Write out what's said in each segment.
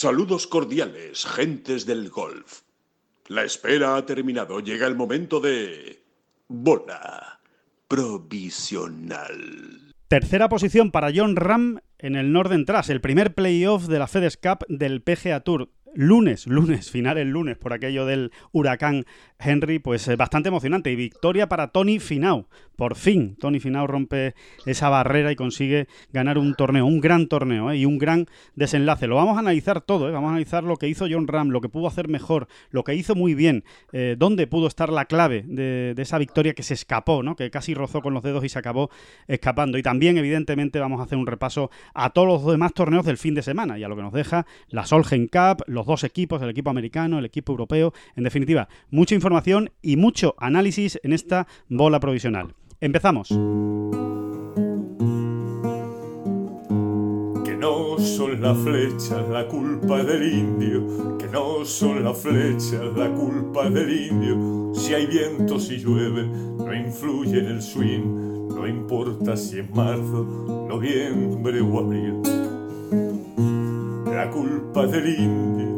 Saludos cordiales, gentes del golf. La espera ha terminado. Llega el momento de... Bola provisional. Tercera posición para John Ram en el Northern Trust, el primer playoff de la FedEx Cup del PGA Tour lunes, lunes, final el lunes, por aquello del huracán Henry, pues eh, bastante emocionante. Y victoria para Tony Finau. Por fin, Tony Finau rompe esa barrera y consigue ganar un torneo, un gran torneo eh, y un gran desenlace. Lo vamos a analizar todo, eh. vamos a analizar lo que hizo John Ram, lo que pudo hacer mejor, lo que hizo muy bien, dónde pudo estar la clave de, de, esa victoria que se escapó, ¿no? que casi rozó con los dedos y se acabó escapando. Y también, evidentemente, vamos a hacer un repaso a todos los demás torneos del fin de semana y a lo que nos deja la Solheim Cup, los dos equipos, el equipo americano, el equipo europeo. En definitiva, mucha información y mucho análisis en esta bola provisional. Empezamos. Que no son las flechas la culpa del indio, que no son las flechas la culpa del indio. Si hay viento, si llueve, no influye en el swing, no importa si es marzo, noviembre o abril. La culpa del indio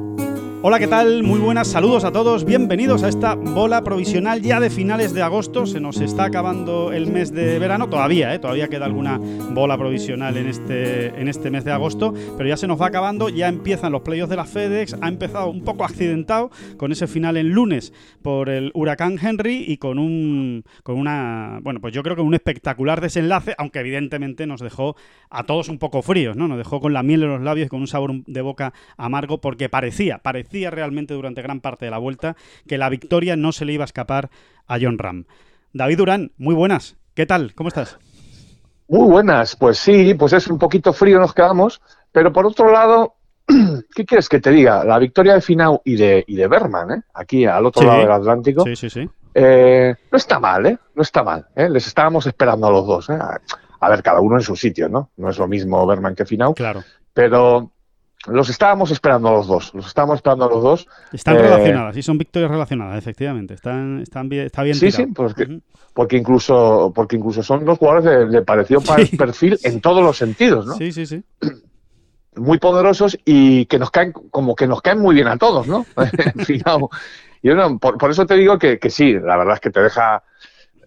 Hola, ¿qué tal? Muy buenas, saludos a todos, bienvenidos a esta bola provisional ya de finales de agosto. Se nos está acabando el mes de verano, todavía, ¿eh? todavía queda alguna bola provisional en este, en este mes de agosto, pero ya se nos va acabando, ya empiezan los playoffs de la FedEx, ha empezado un poco accidentado con ese final en lunes por el huracán Henry y con un, con una, bueno, pues yo creo que un espectacular desenlace, aunque evidentemente nos dejó a todos un poco fríos, ¿no? Nos dejó con la miel en los labios y con un sabor de boca amargo porque parecía, parecía realmente durante gran parte de la vuelta que la victoria no se le iba a escapar a John Ram. David Durán, muy buenas. ¿Qué tal? ¿Cómo estás? Muy buenas, pues sí, pues es un poquito frío nos quedamos, pero por otro lado, ¿qué quieres que te diga? La victoria de Finau y de, y de Berman, ¿eh? aquí al otro lado del Atlántico, sí, sí, sí. Eh, no está mal, ¿eh? No está mal. ¿eh? Les estábamos esperando a los dos. ¿eh? A ver, cada uno en su sitio, ¿no? No es lo mismo Berman que Finau. Claro. Pero los estábamos esperando a los dos. Los estábamos esperando a los dos. Están eh, relacionadas, sí, son victorias relacionadas, efectivamente. Están, están bien, está bien. Sí, sí, porque, porque, incluso, porque incluso son dos jugadores de, parecido perfil en todos los sentidos, ¿no? Sí, sí, sí. Muy poderosos y que nos caen, como que nos caen muy bien a todos, ¿no? Yo no, por, eso te digo que, que, sí, la verdad es que te deja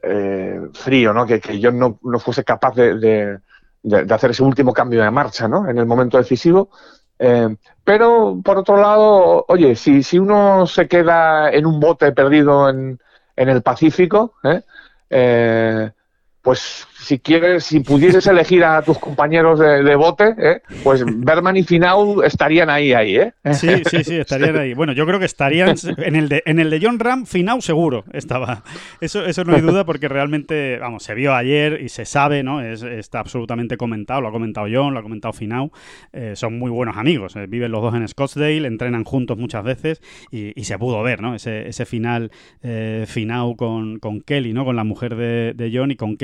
eh, frío, ¿no? Que, que yo no, no fuese capaz de, de, de, hacer ese último cambio de marcha, ¿no? En el momento decisivo. Eh, pero, por otro lado, oye, si, si uno se queda en un bote perdido en, en el Pacífico, ¿eh? Eh pues si quieres, si pudieses elegir a tus compañeros de, bote, ¿eh? pues Berman y Finau estarían ahí, ahí, ¿eh? Sí, sí, sí, estarían ahí. Bueno, yo creo que estarían en el de, en el de John Ram, Finau seguro estaba. Eso, eso no hay duda porque realmente, vamos, se vio ayer y se sabe, ¿no? Es, está absolutamente comentado, lo ha comentado John, lo ha comentado Finau. Eh, son muy buenos amigos, eh, viven los dos en Scottsdale, entrenan juntos muchas veces y, se pudo ver, ¿no? Ese, ese final Finau con, con Kelly, ¿no? Con la mujer de, de John y con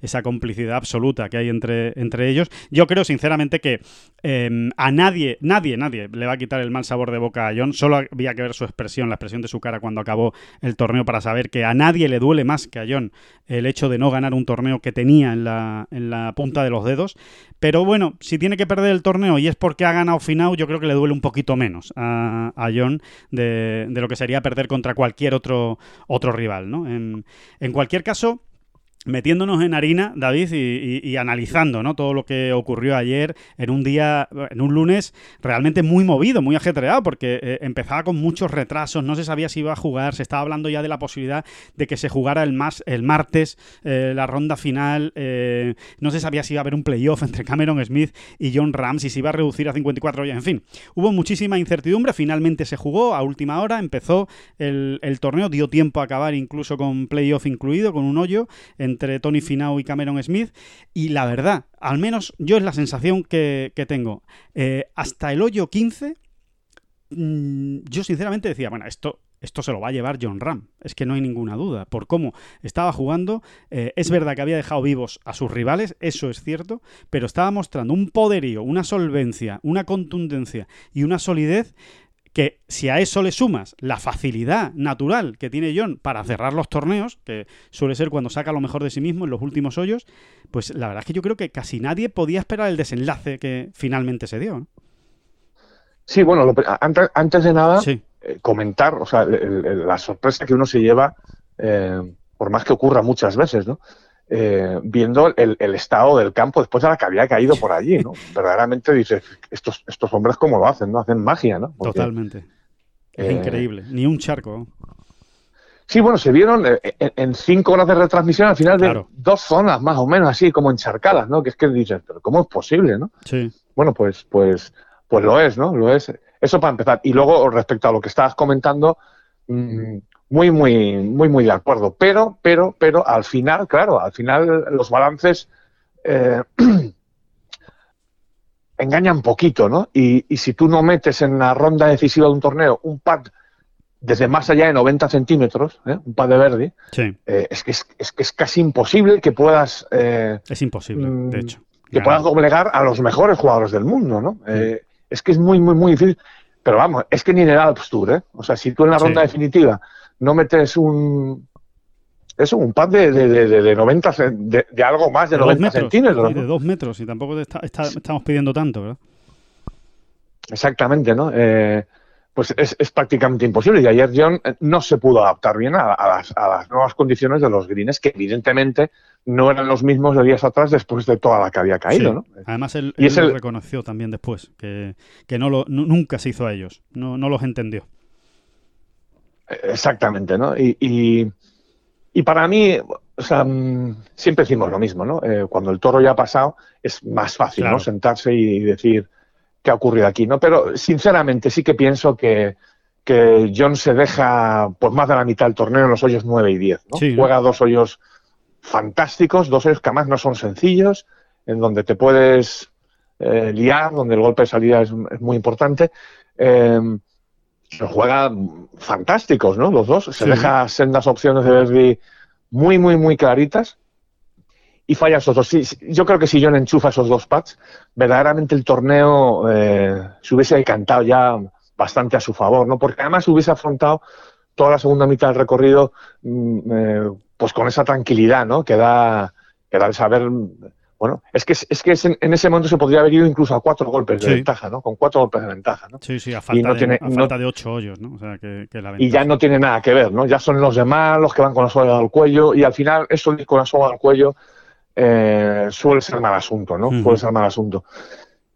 Esa complicidad absoluta que hay entre, entre ellos. Yo creo sinceramente que em, a nadie, nadie, nadie le va a quitar el mal sabor de boca a John. Solo había que ver su expresión, la expresión de su cara cuando acabó el torneo para saber que a nadie le duele más que a John el hecho de no ganar un torneo que tenía en la, en la punta de los dedos. Pero bueno, si tiene que perder el torneo y es porque ha ganado Finau, yo creo que le duele un poquito menos a, John de, lo que sería perder contra cualquier otro, otro rival. ¿no? En, en cualquier caso, metiéndonos en harina, David, y, analizando ¿no? todo lo que ocurrió ayer en un día, en un lunes realmente muy movido, muy ajetreado, porque eh, empezaba con muchos retrasos, no se sabía si iba a jugar, se estaba hablando ya de la posibilidad de que se jugara el, más, el martes eh, la ronda final, eh, no se sabía si iba a haber un playoff entre Cameron Smith y John Rams, y si iba a reducir a 54 ya, en fin, hubo muchísima incertidumbre, finalmente se jugó a última hora, empezó el, el torneo, dio tiempo a acabar incluso con playoff incluido, con un hoyo, en entre Tony Finau y Cameron Smith. Y la verdad, al menos yo es la sensación que, tengo. Eh, hasta el hoyo 15, mm, yo sinceramente decía, bueno, esto, esto se lo va a llevar John Ram. Es que no hay ninguna duda. Por cómo estaba jugando, eh, es verdad que había dejado vivos a sus rivales, eso es cierto, pero estaba mostrando un poderío, una solvencia, una contundencia y una solidez que si a eso le sumas la facilidad natural que tiene John para cerrar los torneos, que suele ser cuando saca lo mejor de sí mismo en los últimos hoyos, pues la verdad es que yo creo que casi nadie podía esperar el desenlace que finalmente se dio. ¿no? Sí, bueno, lo, antes, antes, de nada, sí. eh, comentar, o sea, el, el, la sorpresa que uno se lleva, eh, por más que ocurra muchas veces, ¿no? Eh, viendo el, el, estado del campo después de la que había caído por allí, ¿no? Verdaderamente dices, estos, estos hombres cómo lo hacen, ¿no? Hacen magia, ¿no? Porque, Totalmente. Es increíble. Ni un charco. Sí, bueno, se vieron en, en, cinco horas de retransmisión al final claro. de dos zonas más o menos así como encharcadas, ¿no? Que es que dices, pero ¿cómo es posible, no? Sí. Bueno, pues, pues, pues lo es, ¿no? Lo es. Eso para empezar. Y luego, respecto a lo que estabas comentando, mmm, muy, muy, muy, muy de acuerdo. Pero, pero, pero, al final, claro, al final los balances eh, engañan poquito, ¿no? Y, y, si tú no metes en la ronda decisiva de un torneo un pad desde más allá de 90 centímetros, ¿eh? un pad de verde, sí. eh, es, que es, es, que es casi imposible que puedas... eh, es imposible, mm, de hecho. Que Ganar. puedas doblegar a los mejores jugadores del mundo, ¿no? Es que es muy, muy, muy difícil. Pero vamos, es que ni en el Alps Tour, ¿eh? O sea, si tú en la ronda Sí. definitiva no metes un... Eso, un pad de, de, de, de 90, cen- de, algo más de, De dos 90 metros, centímetros. de dos metros, y tampoco está- está- estamos pidiendo tanto, ¿verdad? Exactamente, ¿no? Eh, pues es, es prácticamente imposible. Y ayer John eh, no se pudo adaptar bien a, a las, a las nuevas condiciones de los greens, que evidentemente no eran los mismos de días atrás después de toda la que había caído, Sí. ¿no? Además, él, Y él es lo el- reconoció también después, que, que no lo, nu- nunca se hizo a ellos, no, no los entendió. Exactamente, ¿no? Y, y, y para mí, o sea, mm, siempre decimos lo mismo, ¿no? Eh, cuando el toro ya ha pasado, es más fácil, Claro. ¿no? Sentarse y decir qué ha ocurrido aquí, ¿no? Pero sinceramente sí que pienso que, que John se deja pues más de la mitad del torneo en los hoyos 9 y 10, ¿no? Sí, ¿no? Juega dos hoyos fantásticos, dos hoyos que además no son sencillos, en donde te puedes eh, liar, donde el golpe de salida es, es muy importante. Eh, pero juega fantásticos, ¿no? Los dos. Se Sí. deja sendas opciones de Verdi muy, muy, muy claritas y falla esos dos. Sí, sí, yo creo que si John enchufa esos dos pads, verdaderamente el torneo eh, se hubiese decantado ya bastante a su favor, ¿no? Porque además hubiese afrontado toda la segunda mitad del recorrido mm, eh, pues con esa tranquilidad, ¿no? Que da, que da el saber... Bueno, es que, es que en, ese momento se podría haber ido incluso a cuatro golpes de Sí. ventaja, ¿no? Con cuatro golpes de ventaja, ¿no? Sí, sí, a falta, no de, tiene- a no- de ocho hoyos, ¿no? O sea, que, que la y ya no tiene nada que ver, ¿no? Ya son los demás los que van con la soga al cuello y al final eso con la soga al cuello eh, suele ser mal asunto, ¿no? Ujú. Suele ser mal asunto.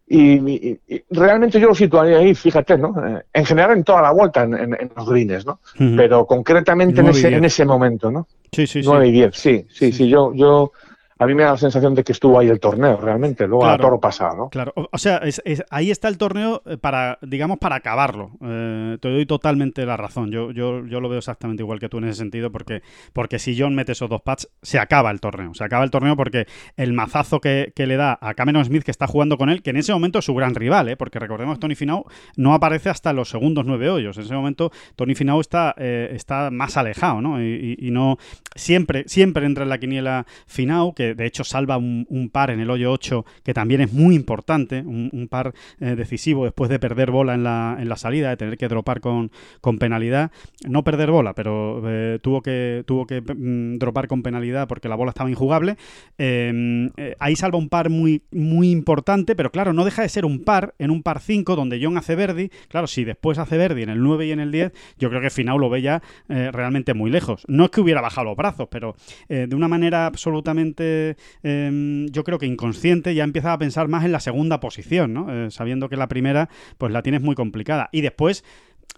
Y, y- y realmente yo lo situaría ahí, fíjate, ¿no? Eh, en general en toda la vuelta, en, en- en los greens, ¿no? Pero concretamente en ese, en ese momento, ¿no? Sí, sí, sí. 9 y 10, sí, sí, Sí. sí, yo, yo, a mí me da la sensación de que estuvo ahí el torneo, realmente, luego a Claro. toro pasado, ¿no? Claro, o, o sea, es- es- ahí está el torneo eh, para, digamos, para acabarlo. Eh, te doy totalmente la razón. Yo, yo, yo lo veo exactamente igual que tú en ese sentido, porque, porque si John mete esos dos pads, se acaba el torneo. Se acaba el torneo porque el mazazo que, que le da a Cameron Smith, que está jugando con él, que en ese momento es su gran rival, ¿eh? porque recordemos que Tony Finau no aparece hasta los segundos nueve hoyos. En ese momento Tony Finau está, eh, está más alejado, ¿no? Y, y- y no siempre, siempre entra en la quiniela Finau, que de hecho salva un, par en el hoyo 8, que también es muy importante, un, par eh, decisivo después de perder bola en la, en la salida, de tener que dropar con, con penalidad. No perder bola, pero eh, tuvo que, tuvo que mm, dropar con penalidad porque la bola estaba injugable. Eh, eh, ahí salva un par muy, muy importante, pero claro, no deja de ser un par en un par 5 donde John hace Verdi. Claro, si después hace Verdi en el 9 y en el 10, yo creo que Finau lo ve ya eh, realmente muy lejos. No es que hubiera bajado los brazos, pero eh, de una manera absolutamente, eh, yo creo que inconsciente, ya empieza a pensar más en la segunda posición, ¿no? Eh, sabiendo que la primera, pues la tienes muy complicada. Y después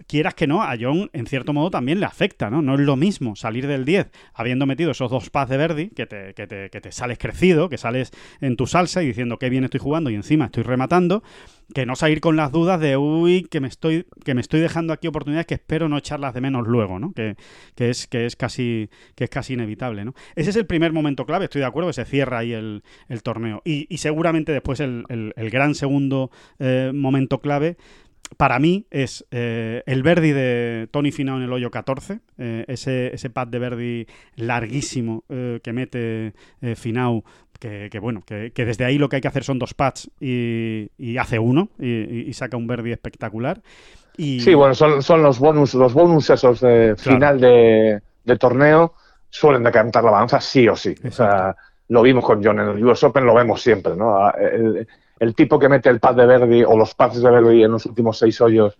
quieras que no, a John en cierto modo también le afecta, ¿no? No es lo mismo salir del 10 habiendo metido esos dos pads de Verdi, que te, que, te, que te sales crecido, que sales en tu salsa y diciendo qué bien estoy jugando y encima estoy rematando, que no salir con las dudas de uy, que me estoy, que me estoy dejando aquí oportunidades que espero no echarlas de menos luego, ¿no? Que, que es, que es casi, que es casi inevitable, ¿no? Ese es el primer momento clave, estoy de acuerdo, que se cierra ahí el, el torneo. Y, y seguramente después el, el- gran segundo eh, momento clave para mí es eh, el Verdi de Tony Finau en el hoyo 14, eh, ese, ese pad de Verdi larguísimo que mete Finau, que, que bueno, que, que desde ahí lo que hay que hacer son dos pads y, y hace uno y, saca un Verdi espectacular. Y... Sí, bueno, son, son los bonus, los bonus esos de final de, de, torneo suelen decantar la balanza sí o sí. O sea, lo vimos con John en el US Open, lo vemos siempre, ¿no? El, el tipo que mete el pad de Verdi o los pads de Verdi en los últimos seis hoyos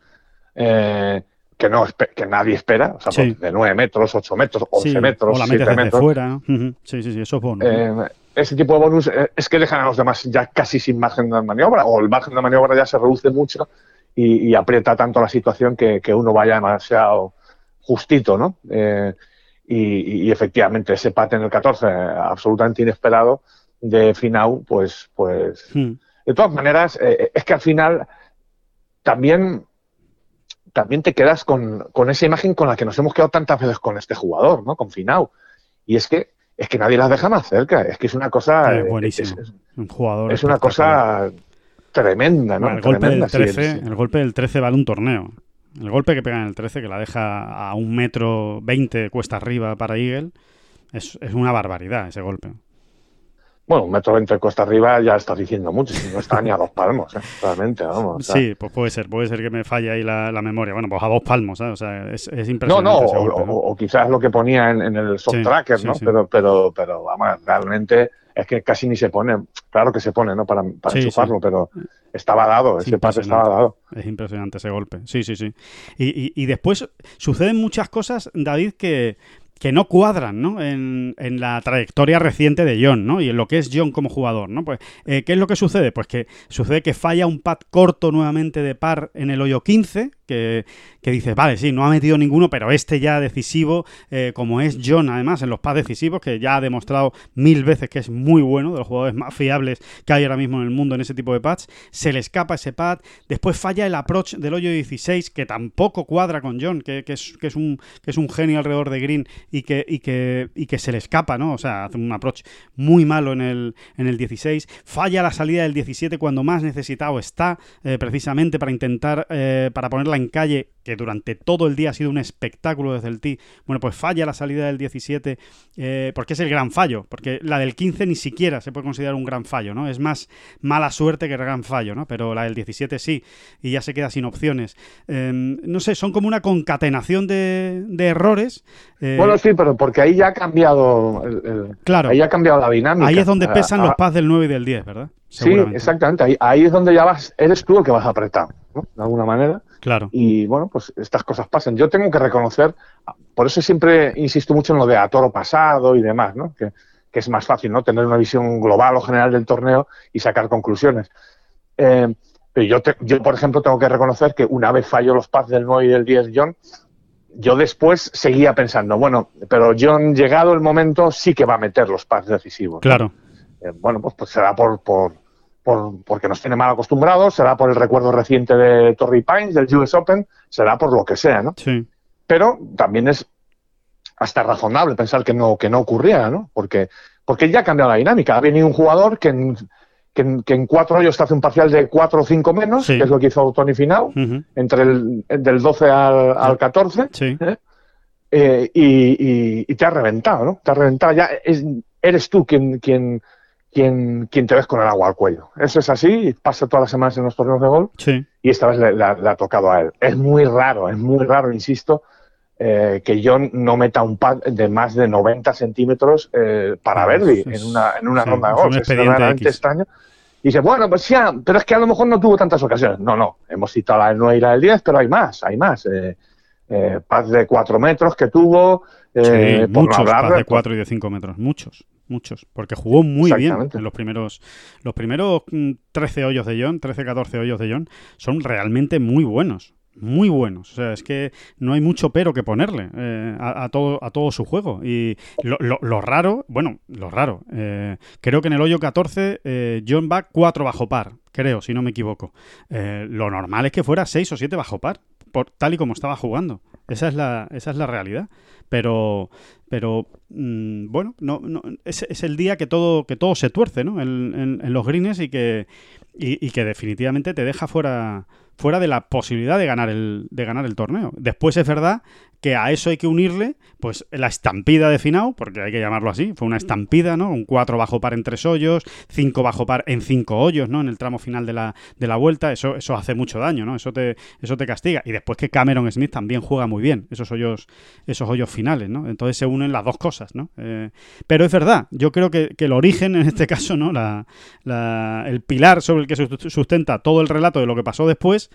eh, que no que nadie espera, o sea, de 9 metros, 8 metros, 11 metros, o la 7 metros. fuera. Sí, sí, sí, eso es bonus. Eh, ese tipo de bonus eh, es que dejan a los demás ya casi sin margen de maniobra, o el margen de maniobra ya se reduce mucho y, aprieta tanto la situación que, que, uno vaya demasiado justito, ¿no? Eh, y, y, efectivamente, ese pad en el 14, absolutamente inesperado, de Finau, pues, pues, hmm. de todas maneras, es que al final también también te quedas con, esa imagen con la que nos hemos quedado tantas veces con este jugador, ¿no? Con Finau. Y es que es que nadie las deja más cerca. Es que es una cosa. Es buenísimo. un jugador. Es una cosa tremenda, ¿no? el, golpe del 13, el golpe del 13 vale un torneo. El golpe que pega en el 13, que la deja a un metro veinte cuesta arriba para Eagle, es, es una barbaridad ese golpe. Bueno, un metro veinte costa arriba ya estás diciendo mucho, si no está ni a dos palmos, ¿eh? realmente, vamos. sí, pues puede ser, puede ser que me falle ahí la, memoria. Bueno, pues a dos palmos, ¿eh? o sea, es, impresionante. No, no, o, quizás lo que ponía en, el soft tracker, ¿no? Pero, pero, pero, vamos, realmente es que casi ni se pone. Claro que se pone, ¿no? Para, para enchufarlo, pero estaba dado, ese pase estaba dado. Es impresionante ese golpe, sí, sí, sí. Y, y, y después suceden muchas cosas, David, que que no cuadran ¿no? En, en, la trayectoria reciente de John ¿no? y en lo que es John como jugador. ¿no? Pues, eh, ¿Qué es lo que sucede? Pues que sucede que falla un pad corto nuevamente de par en el hoyo 15, que, que dices, vale, sí, no ha metido ninguno, pero este ya decisivo, eh, como es John además en los pads decisivos, que ya ha demostrado mil veces que es muy bueno, de los jugadores más fiables que hay ahora mismo en el mundo en ese tipo de pads, se le escapa ese pad, después falla el approach del hoyo 16, que tampoco cuadra con John, que, es, que, es, un, que es un genio alrededor de Green y que, y que, y que se le escapa, ¿no? O sea, hace un approach muy malo en el, en el 16, falla la salida del 17 cuando más necesitado está, eh, precisamente para intentar, eh, para ponerla en calle, que durante todo el día ha sido un espectáculo desde el tee. Bueno, pues falla la salida del 17, eh, porque es el gran fallo, porque la del 15 ni siquiera se puede considerar un gran fallo, ¿no? Es más mala suerte que gran fallo, ¿no? Pero la del 17 sí, y ya se queda sin opciones. Em, no sé, son como una concatenación de, errores. Eh, bueno, sí, pero porque ahí ya ha cambiado el, claro, ahí ha cambiado la dinámica. Ahí es donde pesan los pads del 9 y del 10, ¿verdad? Sí, exactamente. Ahí, ahí, es donde ya vas, eres tú el que vas a apretar, ¿no? De alguna manera. Claro. Y bueno, pues estas cosas pasan. Yo tengo que reconocer, por eso siempre insisto mucho en lo de a toro pasado y demás, ¿no? Que, es más fácil, ¿no? Tener una visión global o general del torneo y sacar conclusiones. Eh, pero yo, yo, por ejemplo, tengo que reconocer que una vez falló los pads del 9 y del 10 John, yo después seguía pensando, bueno, pero John, llegado el momento, sí que va a meter los pads decisivos. Claro. Eh, bueno, pues, pues será por, por, porque nos tiene mal acostumbrados, será por el recuerdo reciente de Torrey Pines, del US Open, será por lo que sea, ¿no? Sí. Pero también es hasta razonable pensar que no, que no ocurría, ¿no? Porque, porque ya ha cambiado la dinámica. Ha venido un jugador que en, que en, cuatro hoyos te hace un parcial de cuatro o cinco menos, que es lo que hizo Tony Finau, entre el del 12 al, 14. Sí. ¿eh? Eh, y, y, te ha reventado, ¿no? Te ha reventado. Ya eres tú quien, quien, quien, quien te ves con el agua al cuello. Eso es así, pasa todas las semanas en los torneos de gol y esta vez le, ha tocado a él. Es muy raro, es muy raro, insisto, eh, que John no meta un pad de más de 90 centímetros eh, para Verdi en una, en una ronda de golf. Es, realmente extraño. Y dice, bueno, pues ya, pero es que a lo mejor no tuvo tantas ocasiones. No, no, hemos citado la del 9 y la del 10, pero hay más, hay más. Eh, eh de 4 metros que tuvo. Eh, muchos no de 4 y de 5 metros, muchos muchos, porque jugó muy bien en los primeros los primeros 13 mm, hoyos de John, 13 14 hoyos de John son realmente muy buenos. Muy buenos, o sea, es que no hay mucho pero que ponerle eh, a, todo, a todo su juego. Y lo, lo, raro, bueno, lo raro, eh, creo que en el hoyo 14 eh, John va 4 bajo par, creo, si no me equivoco. lo normal es que fuera 6 o 7 bajo par, por, tal y como estaba jugando. Esa es la, esa es la realidad. Pero, pero mm, bueno, no, no, es, es, el día que todo, que todo se tuerce ¿no? en, los greens y que, y, que definitivamente te deja fuera, fuera de la posibilidad de ganar, el, de ganar el torneo. Después es verdad que a eso hay que unirle pues la estampida de Finau, porque hay que llamarlo así, fue una estampida, ¿no? Un 4 bajo par en tres hoyos, 5 bajo par en cinco hoyos, ¿no? En el tramo final de la, de la vuelta, eso, eso hace mucho daño, ¿no? Eso te, eso te castiga. Y después que Cameron Smith también juega muy bien, esos hoyos, esos hoyos finales, ¿no? Entonces se unen las dos cosas, ¿no? Eh, pero es verdad, yo creo que, el origen en este caso, ¿no? La, el pilar sobre el que se sustenta todo el relato de lo que pasó después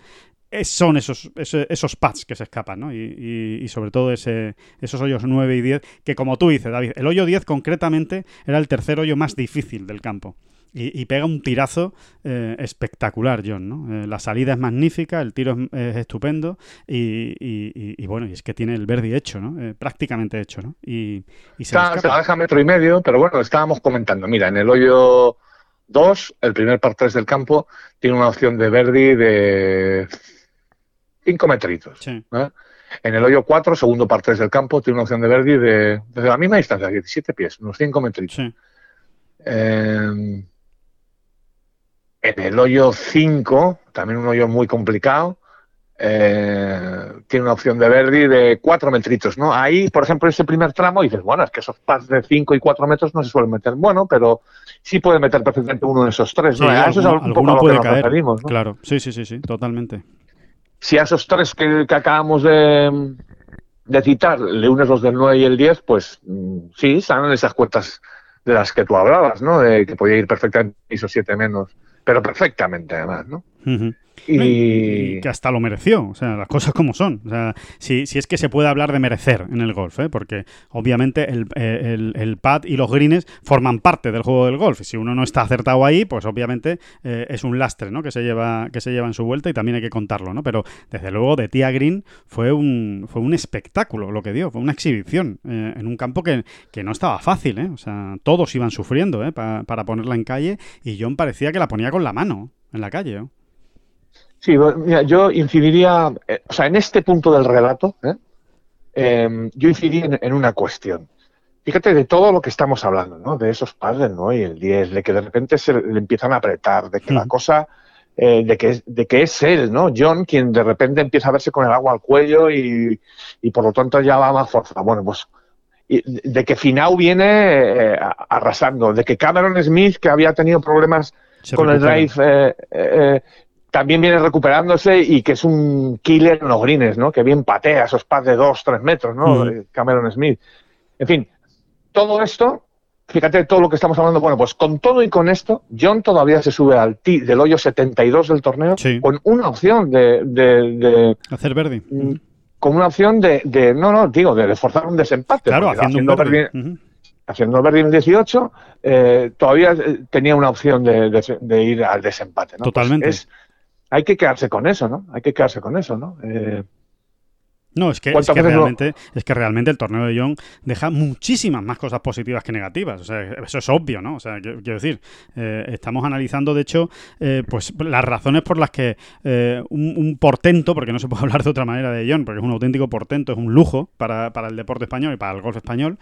son esos, esos, pads que se escapan, ¿no? Y, sobre todo ese, esos hoyos 9 y 10, que como tú dices, David, el hoyo 10 concretamente era el tercer hoyo más difícil del campo. Y, pega un tirazo eh, espectacular, John, ¿no? Eh, la salida es magnífica, el tiro es, estupendo y, bueno, y es que tiene el Verdi hecho, ¿no? Eh, prácticamente hecho, ¿no? Y, se, se la deja metro y medio, pero bueno, estábamos comentando, mira, en el hoyo 2, el primer par 3 del campo, tiene una opción de Verdi de 5 metritos. En el hoyo 4, segundo par 3 del campo, tiene una opción de Verdi de, desde la misma distancia, 17 pies, unos 5 metritos. en el hoyo 5, también un hoyo muy complicado, eh, tiene una opción de Verdi de 4 metritos, ¿no? Ahí, por ejemplo, ese primer tramo dices, bueno, es que esos pads de 5 y 4 metros no se suelen meter. Bueno, pero sí puede meter perfectamente uno de esos tres, ¿no? Eso es un poco puede caer. Claro, sí, sí, sí, sí, totalmente si a esos tres que, acabamos de, citar le unes los del 9 y el 10, pues mm, sí, salen esas cuentas de las que tú hablabas, ¿no? De que podía ir perfectamente esos siete menos, pero perfectamente además, ¿no? Y... que hasta lo mereció, o sea, las cosas como son. O sea, si, si es que se puede hablar de merecer en el golf, ¿eh? porque obviamente el, el, el, pad y los greens forman parte del juego del golf. Y si uno no está acertado ahí, pues obviamente eh, es un lastre ¿no? que, se lleva, que se lleva en su vuelta y también hay que contarlo. ¿no? Pero desde luego de Tía Green fue un, fue un espectáculo lo que dio, fue una exhibición eh, en un campo que, que, no estaba fácil. ¿eh? O sea, todos iban sufriendo ¿eh? para ponerla en calle y John parecía que la ponía con la mano en la calle. Sí, mira, yo incidiría, eh, o sea, en este punto del relato, ¿eh? em, yo incidiría en, una cuestión. Fíjate de todo lo que estamos hablando, ¿no? De esos padres, ¿no? Y el 10, de que de repente se le empiezan a apretar, de que la cosa, eh, de, que, de que es él, ¿no? John, quien de repente empieza a verse con el agua al cuello y, y por lo tanto ya va más fuerza. Bueno, pues de que Finau viene arrasando, de que Cameron Smith, que había tenido problemas con el drive, también viene recuperándose y que es un killer en los greens, ¿no? Que bien patea esos pads de 2, 3 metros, ¿no? Cameron Smith. En fin, todo esto, fíjate todo lo que estamos hablando. Bueno, pues con todo y con esto, John todavía se sube al tee del hoyo 72 del torneo con una opción de, Hacer verde. Mm, con una opción de, no, no, digo, de, forzar un desempate. Claro, haciendo, un verde. Haciendo verde en el 18, eh, todavía eh, tenía una opción de, ir al desempate. ¿no? Pues Totalmente hay que quedarse con eso, ¿no? Hay que quedarse con eso, ¿no? Eh, no, es que, es que, realmente, es que realmente el torneo de Young deja muchísimas más cosas positivas que negativas. O sea, eso es obvio, ¿no? O sea, quiero, decir, eh, estamos analizando, de hecho, eh, pues las razones por las que eh, un, portento, porque no se puede hablar de otra manera de Young, porque es un auténtico portento, es un lujo para, el deporte español y para el golf español,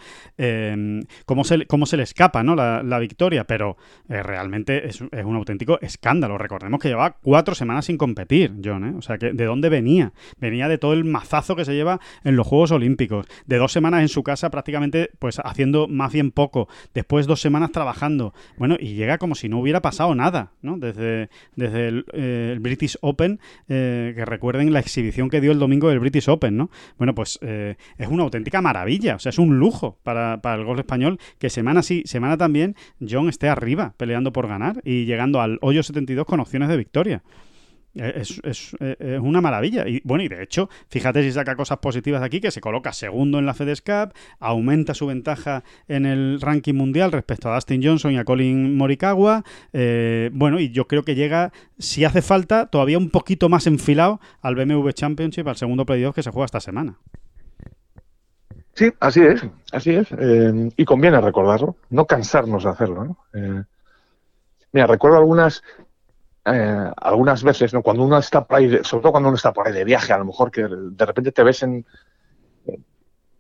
cómo, se, cómo se le escapa, ¿no? La, victoria, pero realmente es, es, un auténtico escándalo. Recordemos que llevaba cuatro semanas sin competir, John, ¿eh? O sea, que ¿de dónde venía? Venía de todo el mazazo que se lleva en los Juegos Olímpicos, de dos semanas en su casa prácticamente pues haciendo más bien poco, después dos semanas trabajando, bueno, y llega como si no hubiera pasado nada, ¿no? Desde, desde el, eh, British Open, eh, que recuerden la exhibición que dio el domingo del British Open, ¿no? Bueno, pues eh, es una auténtica maravilla, o sea, es un lujo para, para el golf español que semana sí, semana también John esté arriba peleando por ganar y llegando al hoyo 72 con opciones de victoria. Eh, es, eh, es, una maravilla. Y bueno, y de hecho, fíjate si saca cosas positivas de aquí, que se coloca segundo en la FedEx Cup, aumenta su ventaja en el ranking mundial respecto a Dustin Johnson y a Colin Morikawa. Eh, bueno, y yo creo que llega, si hace falta, todavía un poquito más enfilado al BMW Championship, al segundo playoff que se juega esta semana. Sí, así es, así es. y conviene recordarlo, no cansarnos de hacerlo. ¿no? mira, recuerdo algunas eh, algunas veces, ¿no? cuando uno está por ahí, sobre todo cuando uno está por ahí de viaje, a lo mejor que de repente te ves en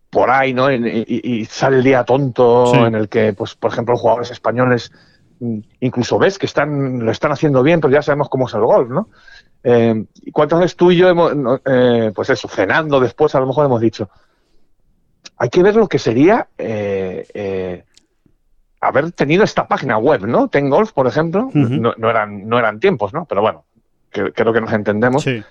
por ahí, ¿no? Y, sale el día tonto en el que, pues, por ejemplo, jugadores españoles mm, incluso ves que están lo están haciendo bien, pero ya sabemos cómo es el golf, ¿no? Eh, ¿Y cuántas veces tú y yo hemos, eh, pues eso, cenando después, a lo mejor hemos dicho, hay que ver lo que sería eh, eh, haber tenido esta página web, ¿no? Ten Golf, por ejemplo, no, no, eran, no eran tiempos, ¿no? Pero bueno, creo que nos entendemos. Sí.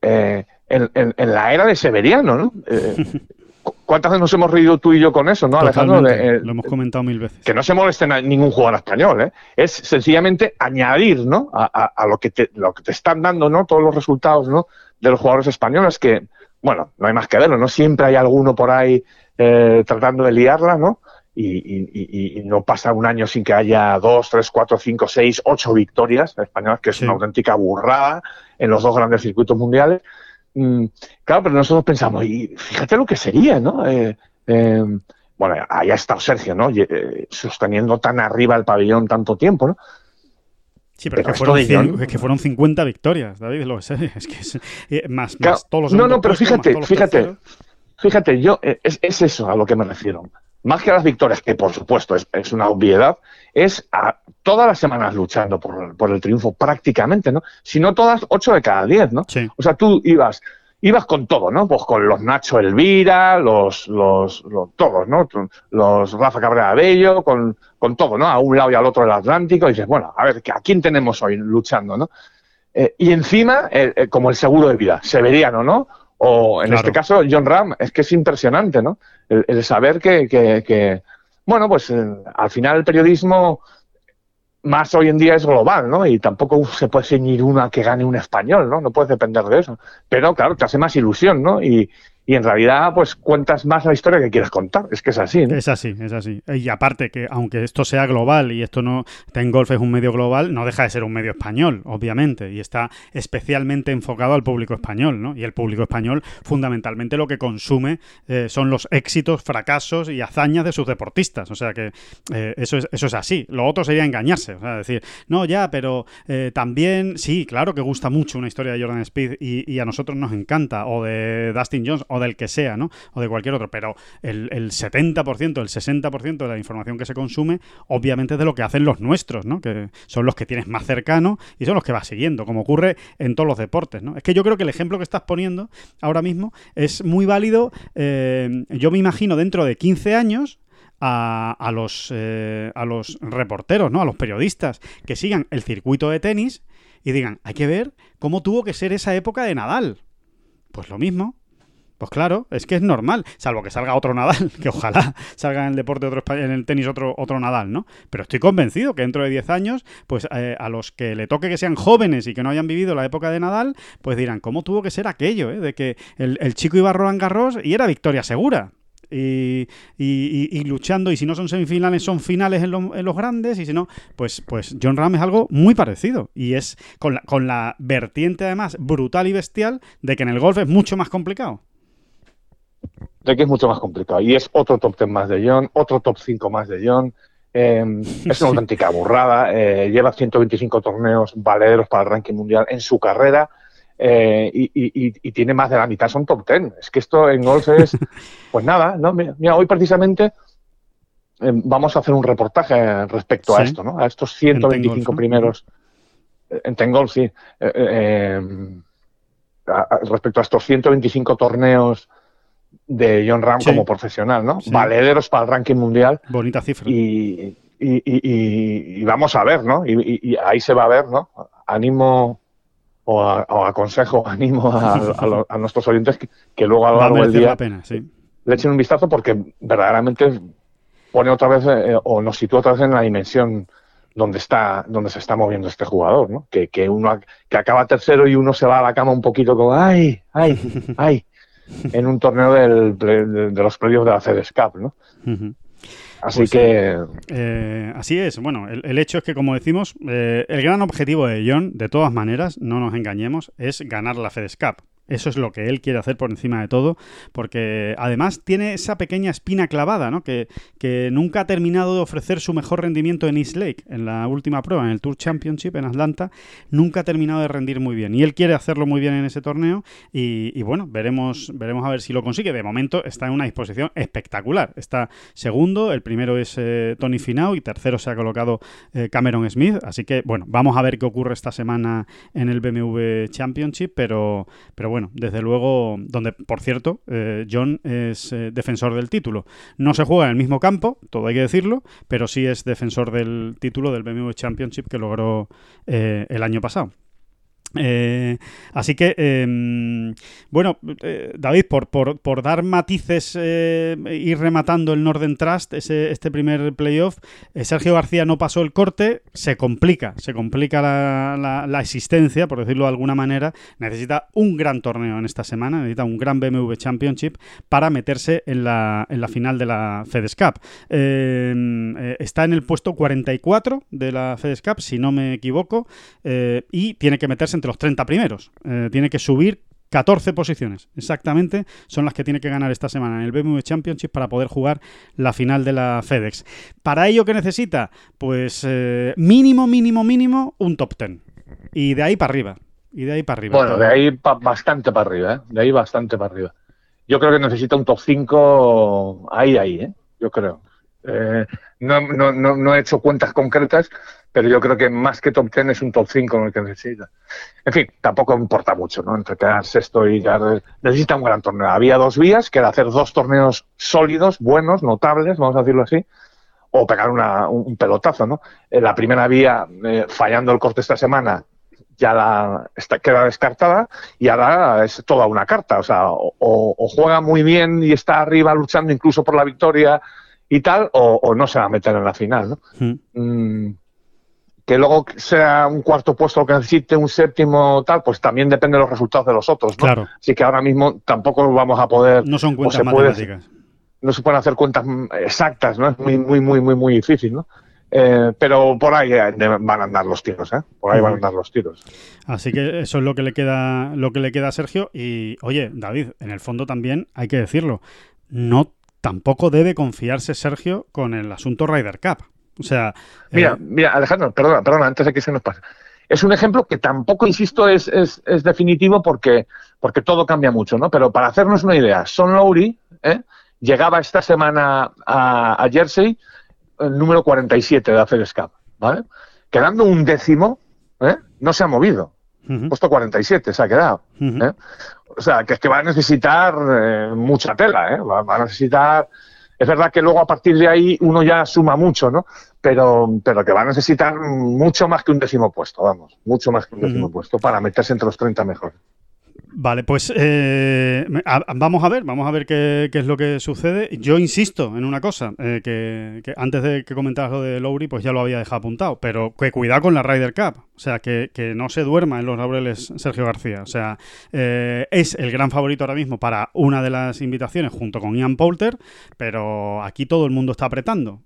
Eh, en, en, en, la era de Severiano, ¿no? Eh, ¿Cuántas veces nos hemos reído tú y yo con eso, no, Alejandro? Eh, lo hemos comentado mil veces. Que no se molesten a ningún jugador español, ¿eh? Es sencillamente añadir, ¿no? A, a, a, lo, que te, lo que te están dando, ¿no? Todos los resultados, ¿no? De los jugadores españoles que, bueno, no hay más que verlo, ¿no? Siempre hay alguno por ahí eh, tratando de liarla, ¿no? Y, y, y, no pasa un año sin que haya dos, tres, cuatro, cinco, seis, ocho victorias españolas, que es sí. una auténtica burrada en los dos grandes circuitos mundiales. Mm, claro, pero nosotros pensamos, y fíjate lo que sería, ¿no? Eh, eh, bueno, ahí ha estado Sergio, ¿no? Eh, sosteniendo tan arriba el pabellón tanto tiempo, ¿no? Sí, pero, pero que, fueron, cien, es que fueron 50 victorias, David, lo sé. Es que es, eh, más, claro, más todos los No, no, pero fíjate, fíjate, terceros. fíjate, yo, es, es, eso a lo que me refiero. Más que a las victorias, que por supuesto es, es una obviedad, es a todas las semanas luchando por, por, el triunfo prácticamente, ¿no? Si no todas, 8 de cada 10, ¿no? Sí. O sea, tú ibas, ibas con todo, ¿no? Pues con los Nacho Elvira, los, los, los todos, ¿no? Los Rafa Cabrera Bello, con, con todo, ¿no? A un lado y al otro del Atlántico, y dices, bueno, a ver, ¿a quién tenemos hoy luchando, ¿no? Eh, y encima, eh, eh, como el seguro de vida, Severiano, ¿no? O en claro. este caso, John Ram, es que es impresionante, ¿no? El, el saber que, que, que, bueno, pues eh, al final el periodismo más hoy en día es global, ¿no? Y tampoco se puede ceñir una que gane un español, ¿no? No puedes depender de eso. Pero claro, te hace más ilusión, ¿no? Y, y en realidad pues cuentas más la historia que quieres contar. Es que es así, ¿no? Es así, es así. Y aparte que aunque esto sea global y esto no, Ten Golf es un medio global, no deja de ser un medio español, obviamente, y está especialmente enfocado al público español, ¿no? Y el público español fundamentalmente lo que consume eh, son los éxitos, fracasos y hazañas de sus deportistas. O sea que eh, eso, es, eso es así. Lo otro sería engañarse, o sea, decir, no, ya, pero eh, también, sí, claro que gusta mucho una historia de Jordan Speed y, y a nosotros nos encanta, o de Dustin Jones, o del que sea, ¿no? O de cualquier otro, pero el, el 70%, el 60% de la información que se consume, obviamente es de lo que hacen los nuestros, ¿no? Que son los que tienes más cercano y son los que vas siguiendo, como ocurre en todos los deportes, ¿no? Es que yo creo que el ejemplo que estás poniendo ahora mismo es muy válido. Eh, yo me imagino dentro de 15 años, a, a, los, eh, a los reporteros, ¿no? A los periodistas que sigan el circuito de tenis y digan, hay que ver cómo tuvo que ser esa época de Nadal. Pues lo mismo. Pues claro, es que es normal, salvo que salga otro Nadal, que ojalá salga en el deporte otro en el tenis otro otro Nadal, ¿no? Pero estoy convencido que dentro de 10 años, pues eh, a los que le toque que sean jóvenes y que no hayan vivido la época de Nadal, pues dirán, ¿cómo tuvo que ser aquello, eh? De que el, chico iba a Roland Garros y era victoria segura. Y, y, y, luchando, y si no son semifinales, son finales en, en, los grandes, y si no, pues, pues John Ram es algo muy parecido. Y es con la, con la vertiente, además, brutal y bestial de que en el golf es mucho más complicado de que es mucho más complicado. Y es otro top 10 más de John, otro top 5 más de John. Eh, es una auténtica burrada. Eh, lleva 125 torneos valederos para el ranking mundial en su carrera. Eh, y, y, y, tiene más de la mitad, son top 10. Es que esto en golf es, pues nada, ¿no? Mira, hoy precisamente eh, vamos a hacer un reportaje respecto ¿Sí? a esto, ¿no? A estos 125 en golf, primeros. En Tengolf, sí. Eh, a, a, respecto a estos 125 torneos de John Ram sí. como profesional, ¿no? Sí. Valederos para el ranking mundial. Bonita cifra. Y, y, y, y vamos a ver, ¿no? Y, ahí se va a ver, ¿no? Animo o, a, o aconsejo, animo a, a, lo, a, nuestros oyentes que, que luego a lo largo del día pena, sí. le echen un vistazo porque verdaderamente pone otra vez eh, o nos sitúa otra vez en la dimensión donde está donde se está moviendo este jugador, ¿no? Que, que uno que acaba tercero y uno se va a la cama un poquito como ay, ay, ay en un torneo del, de, de, los previos de la CDSCAP, ¿no? Uh -huh. Así pues, que. Eh, así es. Bueno, el, el, hecho es que, como decimos, eh, el gran objetivo de John, de todas maneras, no nos engañemos, es ganar la FedEscap. Eso es lo que él quiere hacer por encima de todo, porque además tiene esa pequeña espina clavada, ¿no? Que, que nunca ha terminado de ofrecer su mejor rendimiento en East Lake, en la última prueba, en el Tour Championship en Atlanta, nunca ha terminado de rendir muy bien. Y él quiere hacerlo muy bien en ese torneo y, bueno, veremos, veremos a ver si lo consigue. De momento está en una disposición espectacular. Está segundo, el primero es eh, Tony Finau y tercero se ha colocado eh, Cameron Smith. Así que bueno, vamos a ver qué ocurre esta semana en el BMW Championship, pero, pero bueno, bueno, desde luego, donde, por cierto, eh, John es eh, defensor del título. No se juega en el mismo campo, todo hay que decirlo, pero sí es defensor del título del BMW Championship que logró el año pasado. Eh, así que, em, bueno, eh, David, por, por, dar matices eh, y rematando el Northern Trust, este primer playoff, Sergio García no pasó el corte, se complica, se complica la, la, existencia, por decirlo de alguna manera, necesita un gran torneo en esta semana, necesita un gran BMW Championship para meterse en la, en la final de la FedEx Cup. Em, está en el puesto 44 de la FedEx Cup, si no me equivoco, y tiene que meterse en los 30 primeros. Eh, tiene que subir 14 posiciones, exactamente, son las que tiene que ganar esta semana en el BMW Championship para poder jugar la final de la FedEx. Para ello, ¿qué necesita? Pues eh, mínimo, mínimo, mínimo, un top 10. Y de ahí para arriba. Y de ahí para arriba. Bueno, de ahí bastante para arriba, ¿eh? De ahí bastante para arriba. Yo creo que necesita un top 5 ahí, ahí. Yo creo. no, no, no, no he hecho cuentas concretas, pero yo creo que más que top 10 es un top 5 en el que necesita. En fin, tampoco importa mucho, ¿no? Entre quedar sexto y ya necesita un gran torneo. Había dos vías, que era hacer dos torneos sólidos, buenos, notables, vamos a decirlo así, o pegar un pelotazo, ¿no? En la primera vía, eh, fallando el corte esta semana, ya la, está, queda descartada y ahora es toda una carta. O sea, o, juega muy bien y está arriba luchando incluso por la victoria y tal, o, no se va a meter en la final, ¿no? Hmm. Mm, que luego sea un cuarto puesto lo que necesite, un séptimo tal, pues también depende de los resultados de los otros, ¿no? Claro. Así que ahora mismo tampoco vamos a poder... No son cuentas matemáticas. no se pueden hacer cuentas exactas, ¿no? Es muy, muy, muy, muy, muy difícil, ¿no? Eh, pero por ahí eh, van a andar los tiros, ¿eh? Por ahí van a andar los tiros. Así que eso es lo que le queda, lo que le queda a Sergio. Y oye, David, en el fondo también hay que decirlo, no tampoco debe confiarse Sergio con el asunto Ryder Cup. O sea. Mira, eh, mira, Alejandro, perdona, perdona, antes de que se nos pase. Es un ejemplo que tampoco, insisto, es, es, es definitivo porque, porque todo cambia mucho, ¿no? Pero para hacernos una idea, Son Lowry ¿eh? llegaba esta semana a, Jersey el número 47 de la FedEx Cup, ¿vale? Quedando un décimo, ¿eh? no se ha movido. Puesto 47 se ha quedado. ¿eh? O sea, que es que va a necesitar mucha tela, ¿eh? va, a necesitar es verdad que luego a partir de ahí uno ya suma mucho, ¿no? Pero, pero que va a necesitar mucho más que un décimo puesto, vamos, mucho más que un décimo puesto para meterse entre los 30 mejores. Vale, pues eh, vamos a ver, vamos a ver qué, es lo que sucede. Yo insisto en una cosa, eh, que, antes de que comentaras lo de Lowry, pues ya lo había dejado apuntado, pero que cuidado con la Ryder Cup, o sea, que, no se duerma en los laureles Sergio García, o sea, eh, es el gran favorito ahora mismo para una de las invitaciones junto con Ian Poulter, pero aquí todo el mundo está apretando.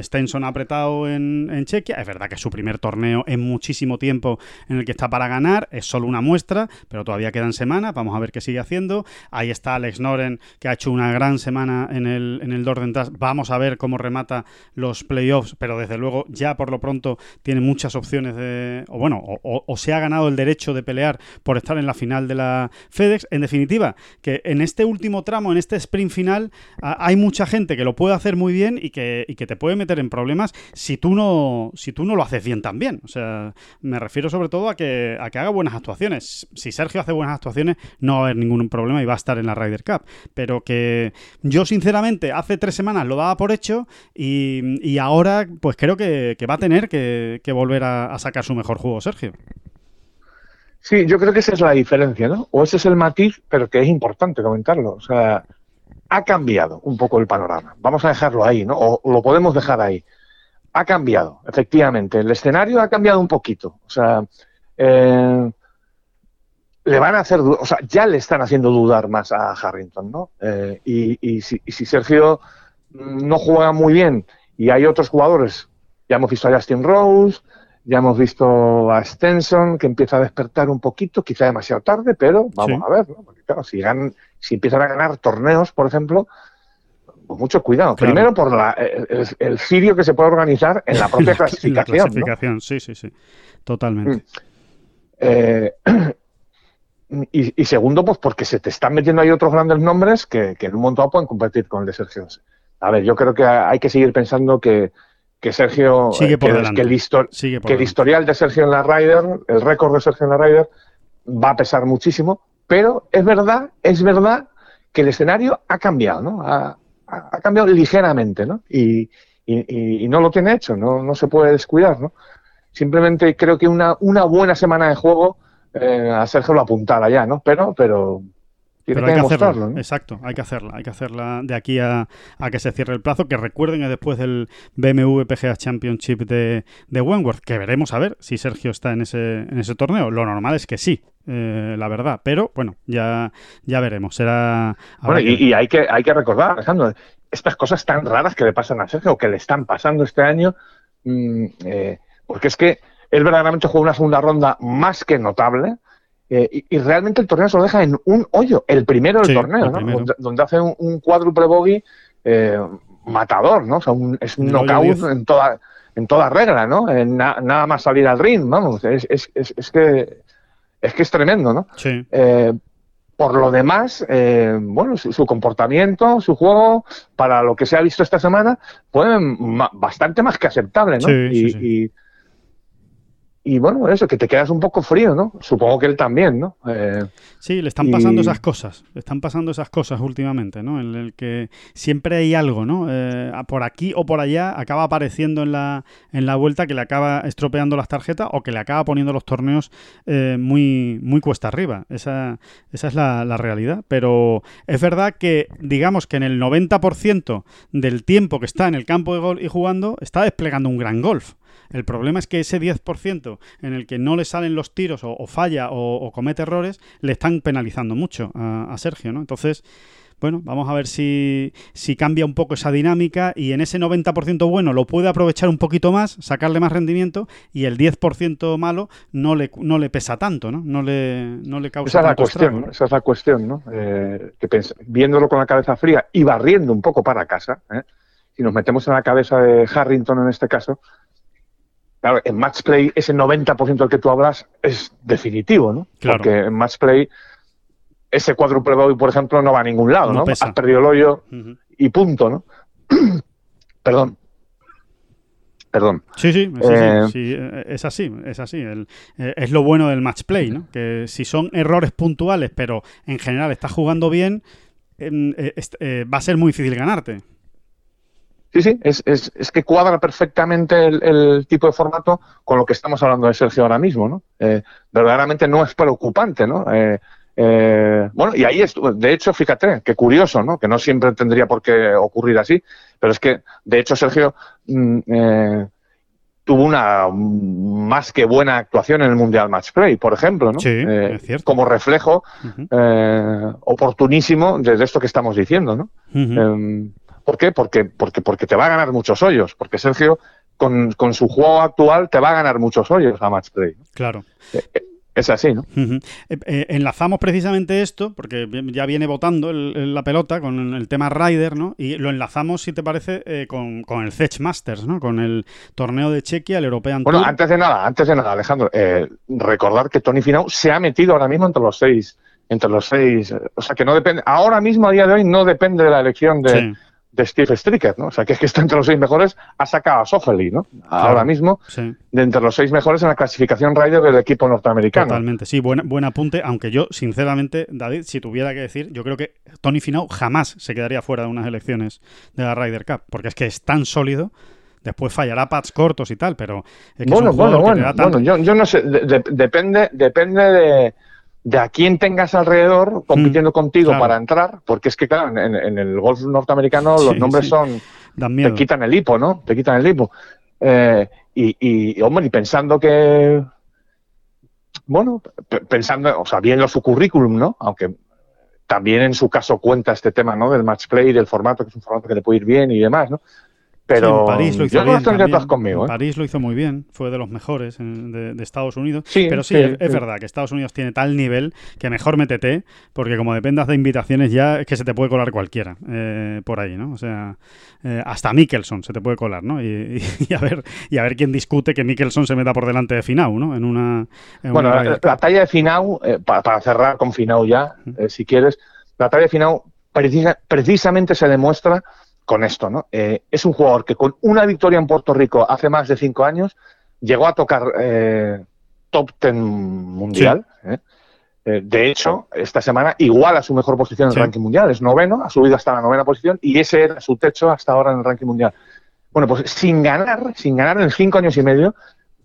Stenson ha apretado en, en Chequia, es verdad que es su primer torneo en muchísimo tiempo en el que está para ganar, es solo una muestra, pero todavía queda en semana, vamos a ver qué sigue haciendo. Ahí está Alex Noren, que ha hecho una gran semana en el, en el Vamos a ver cómo remata los playoffs, pero desde luego ya por lo pronto tiene muchas opciones de, o bueno, o, se ha ganado el derecho de pelear por estar en la final de la FedEx. En definitiva, que en este último tramo, en este sprint final, hay mucha gente que lo puede hacer muy bien y que, y que te puede meter en problemas si tú no, si tú no lo haces bien también. O sea, me refiero sobre todo a que, a que haga buenas actuaciones. Si Sergio hace buenas actuaciones, no va a haber ningún problema y va a estar en la Ryder Cup. Pero que yo, sinceramente, hace tres semanas lo daba por hecho y, ahora, pues creo que, va a tener que, volver a, sacar su mejor juego, Sergio. Sí, yo creo que esa es la diferencia, ¿no? O ese es el matiz, pero que es importante comentarlo. O sea, ha cambiado un poco el panorama. Vamos a dejarlo ahí, ¿no? O lo podemos dejar ahí. Ha cambiado, efectivamente. El escenario ha cambiado un poquito. O sea, eh, le van a hacer, o sea, ya le están haciendo dudar más a Harrington, ¿no? Eh, y, si, Sergio no juega muy bien y hay otros jugadores, ya hemos visto a Justin Rose, ya hemos visto a Stenson que empieza a despertar un poquito, quizá demasiado tarde, pero vamos a ver, ¿no? Porque claro, si, ganan, si empiezan a ganar torneos, por ejemplo, pues mucho cuidado. Primero por la, el, el, sirio que se puede organizar en la propia clasificación. la clasificación, sí, sí, sí, totalmente. Mm. Eh, y, segundo, pues porque se te están metiendo ahí otros grandes nombres que, en un montón pueden competir con el de Sergio. A ver, yo creo que hay que seguir pensando que, Sergio, Sigue que, el, historial de Sergio en la Ryder, el récord de Sergio en la Ryder, va a pesar muchísimo, pero es verdad, es verdad que el escenario ha cambiado, ¿no? Ha, ha cambiado ligeramente, ¿no? Y, y, y, no lo tiene hecho, no, no se puede descuidar, ¿no? Simplemente creo que una, una buena semana de juego eh, a Sergio lo apuntara ya, ¿no? Pero, pero pero hay que hacerla, ¿no? exacto, hay que hacerla, hay que hacerla de aquí a, a, que se cierre el plazo, que recuerden que después del BMW PGA Championship de, de Wentworth, que veremos a ver si Sergio está en ese, en ese torneo, lo normal es que sí, eh, la verdad, pero bueno, ya, ya veremos, será... Bueno, y, y, hay, que, hay que recordar, Alejandro, estas cosas tan raras que le pasan a Sergio, o que le están pasando este año, mmm, eh, porque es que él verdaderamente juega una segunda ronda más que notable, eh, y, y, realmente el torneo se lo deja en un hoyo, el primero del Sí, torneo, ¿no? primero. Donde, donde hace un, un cuádruple bogey eh, matador, ¿no? O sea, un- es un El knockout 10. en toda, en toda regla, ¿no? Na- nada más salir al ring, vamos, es, es, es, es que es que es tremendo, ¿no? Sí, Eh, por lo demás, eh, bueno, su, su comportamiento, su juego, para lo que se ha visto esta semana, fue bastante más que aceptable, ¿no? Sí, y, y- y, bueno, eso, que te quedas un poco frío, ¿no? Supongo que él también, ¿no? Eh, Sí, le están pasando Y- esas cosas, le están pasando esas cosas últimamente, ¿no? En el que siempre hay algo, ¿no? Eh, por aquí o por allá acaba apareciendo en la, en la vuelta que le acaba estropeando las tarjetas o que le acaba poniendo los torneos eh, muy, muy cuesta arriba. Esa, esa es la, la realidad. Pero es verdad que, digamos que en el 90% del tiempo que está en el campo de golf y jugando, está desplegando un gran golf. El problema es que ese 10% en el que no le salen los tiros o, o falla o, o comete errores, le están penalizando mucho a, a Sergio, ¿no? Entonces, bueno, vamos a ver si, si cambia un poco esa dinámica y en ese 90% bueno lo puede aprovechar un poquito más, sacarle más rendimiento y el 10% malo no le, no le pesa tanto, ¿no? No le, no le causa esa es la cuestión. Esa es la cuestión, ¿no? Eh, que viéndolo con la cabeza fría y barriendo un poco para casa, ¿eh? si nos metemos en la cabeza de Harrington en este caso, claro, en match play ese 90% del que tú hablas es definitivo, ¿no? Claro. Porque en match play ese cuádruple bogey, por ejemplo, no va a ningún lado, No ¿no? pesa. Has perdido el hoyo y punto, ¿no? Perdón. Perdón. Sí, sí, sí, Eh, sí, sí, eh, es así, es así. El- eh, es lo bueno del match play, ¿no? Que si son errores puntuales, pero en general estás jugando bien, em, eh, eh, va a ser muy difícil ganarte. Sí, sí, es, es, es que cuadra perfectamente el, el tipo de formato con lo que estamos hablando de Sergio ahora mismo, ¿no? Eh, verdaderamente no es preocupante, ¿no? Eh, eh, bueno, y ahí estuvo, de hecho, fíjate, qué curioso, ¿no? Que no siempre tendría por qué ocurrir así, pero es que, de hecho, Sergio mm, eh, tuvo una más que buena actuación en el Mundial Match Play, por ejemplo, ¿no? Sí, Eh, es cierto. Como reflejo eh, oportunísimo de, esto que estamos diciendo, ¿no? ¿Por qué? Porque, porque, porque te va a ganar muchos hoyos. Porque Sergio, con, con su juego actual, te va a ganar muchos hoyos a match play. Claro. Es así, ¿no? Eh, eh, enlazamos precisamente esto, porque ya viene votando el- el- la pelota con el tema Ryder, ¿no? Y lo enlazamos, si te parece, eh, con, con el Zech Masters, ¿no? Con el torneo de Chequia, el European Bueno, Tour. antes de nada, antes de nada, Alejandro, eh, recordar que Tony Finau se ha metido ahora mismo entre los seis. Entre los seis. eh, O sea, que no depende. Ahora mismo, a día de hoy, no depende de la elección de, Sí, de Steve Stricker, ¿no? O sea, que es que está entre los seis mejores, ha sacado a Sofeli, ¿no? Ahora mismo, sí. de entre los seis mejores en la clasificación Ryder del equipo norteamericano. Totalmente, sí, buen, buen apunte, aunque yo, sinceramente, David, si tuviera que decir, yo creo que Tony Finau jamás se quedaría fuera de unas elecciones de la Ryder Cup, porque es que es tan sólido, después fallará pads cortos y tal, pero es que bueno, es un bueno, que te bueno, da tanto- bueno, yo, yo no sé, de- de- depende, depende de, de a quién tengas alrededor compitiendo contigo Mm, claro. para entrar, porque es que, claro, en, en el golf norteamericano Sí, los nombres sí. son, dan miedo. te quitan el hipo, ¿no? Te quitan el hipo. Eh, y, y, hombre, y pensando que, bueno, pensando, o sea, viendo su currículum, ¿no? Aunque también en su caso cuenta este tema, ¿no? Del match play, del formato, que es un formato que le puede ir bien y demás, ¿no? Pero Sí, en París lo hizo yo no bien las tendría también. todas conmigo, En ¿eh? París lo hizo muy bien, fue de los mejores en- de, de Estados Unidos. Sí, pero sí, sí, es, verdad que Estados Unidos tiene tal nivel que mejor métete, porque como dependas de invitaciones ya es que se te puede colar cualquiera eh, por ahí, ¿no? O sea, eh, hasta Mickelson se te puede colar, ¿no? Y, y- y a ver y a ver quién discute que Mickelson se meta por delante de Finau, ¿no? En una, en Bueno, una la, talla de Finau, pa- para, cerrar con Finau ya, si quieres, la talla de Finau precisa- precisamente se demuestra con esto, ¿no? Eh, es un jugador que con una victoria en Puerto Rico hace más de cinco años llegó a tocar eh, top ten mundial, ¿eh? De hecho, esta semana iguala su mejor posición en el ranking mundial, es noveno, ha subido hasta la novena posición y ese era su techo hasta ahora en el ranking mundial. Bueno, pues sin ganar, sin ganar en cinco años y medio,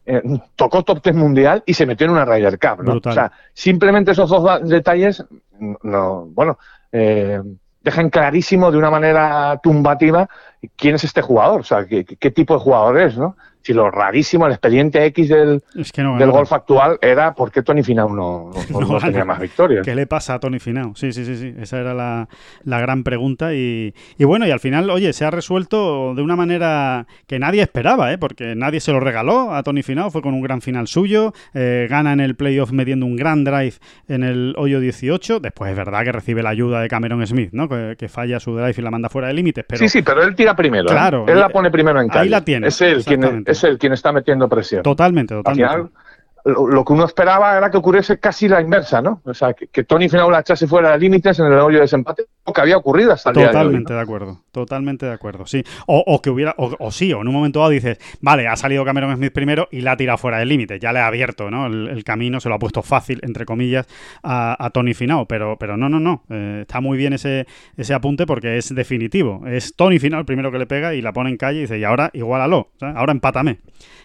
eh, tocó top 10 mundial y se metió en una Ryder Cup, ¿no? O sea, simplemente esos dos detalles, no, bueno, eh, dejan clarísimo de una manera tumbativa quién es este jugador, o sea, qué, qué tipo de jugador es, ¿no? Si lo rarísimo, el expediente X del, del golf actual era por qué Tony Finau no, no, tenía más victorias. ¿Qué le pasa a Tony Finau? Sí, sí, sí, sí. Esa era la, gran pregunta. Y, bueno, y al final, oye, se ha resuelto de una manera que nadie esperaba, ¿eh? porque nadie se lo regaló a Tony Finau. Fue con un gran final suyo. Eh, gana en el playoff metiendo un gran drive en el hoyo 18. Después es verdad que recibe la ayuda de Cameron Smith, ¿no? Que, falla su drive y la manda fuera de límites. Pero... Sí, sí, pero él tira primero. ¿eh? Claro. Él la pone primero en calle. Ahí la tiene. Es él quien, es el quien está metiendo presión. Totalmente, totalmente lo, que uno esperaba era que ocurriese casi la inversa, ¿no? O sea, que, Tony Finau la echase fuera de límites en el hoyo de desempate, lo que había ocurrido hasta el Totalmente día de, de acuerdo, totalmente de acuerdo, sí. O, que hubiera, o, sí, o en un momento dado dices, vale, ha salido Cameron Smith primero y la ha tirado fuera del límite, ya le ha abierto, ¿no? El, camino, se lo ha puesto fácil, entre comillas, a, Tony Finau, pero, pero no, no, no, eh, está muy bien ese, ese apunte porque es definitivo. Es Tony Finau el primero que le pega y la pone en calle y dice, y ahora igualalo, ahora empátame.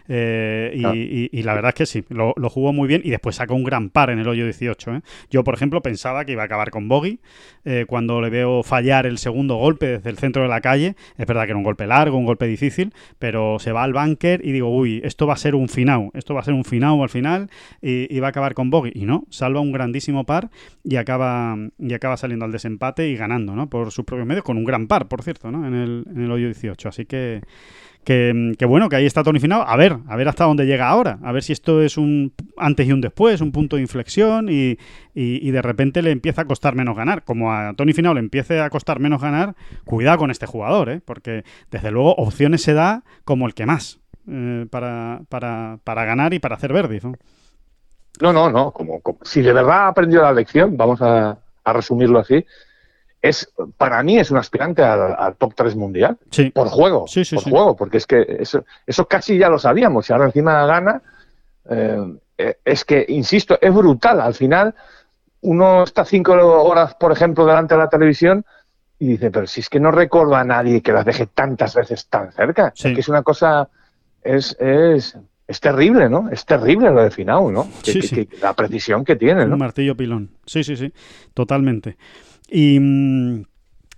Eh, y, la verdad es que sí, lo, jugó muy bien y después sacó un gran par en el hoyo 18. ¿eh? Yo, por ejemplo, pensaba que iba a acabar con Bogey eh, cuando le veo fallar el segundo golpe desde el centro de la calle. Es verdad que era un golpe largo, un golpe difícil, pero se va al bunker y digo, uy, esto va a ser un final, esto va a ser un final al final y, va a acabar con Bogey. Y no, salva un grandísimo par y acaba, y acaba saliendo al desempate y ganando, ¿no? Por sus propios medios, con un gran par, por cierto, ¿no? En el, en el hoyo 18. Así que que, bueno, que ahí está Tony Finau. A ver, a ver hasta dónde llega ahora. A ver si esto es un antes y un después, un punto de inflexión y, de repente le empieza a costar menos ganar. Como a Tony Finau le empiece a costar menos ganar, cuidado con este jugador, ¿eh? porque desde luego opciones se da como el que más eh, para, para, para, ganar y para hacer verde. ¿no? No, no, Como, si de verdad ha aprendido la lección, vamos a, a resumirlo así, es para mí es un aspirante al, top 3 mundial por juego, por juego, porque es que eso, eso casi ya lo sabíamos y ahora encima gana. Eh, eh, es que, insisto, es brutal. Al final, uno está cinco horas, por ejemplo, delante de la televisión y dice, pero si es que no recuerdo a nadie que las deje tantas veces tan cerca. Es que es una cosa, es, es, es terrible, ¿no? Es terrible lo de Finau, ¿no? la precisión que tiene, ¿no? Un martillo pilón. Sí, sí, sí, totalmente. Y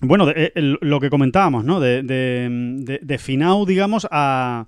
bueno, eh, lo que comentábamos, ¿no? De, de, de, Finau, digamos, a,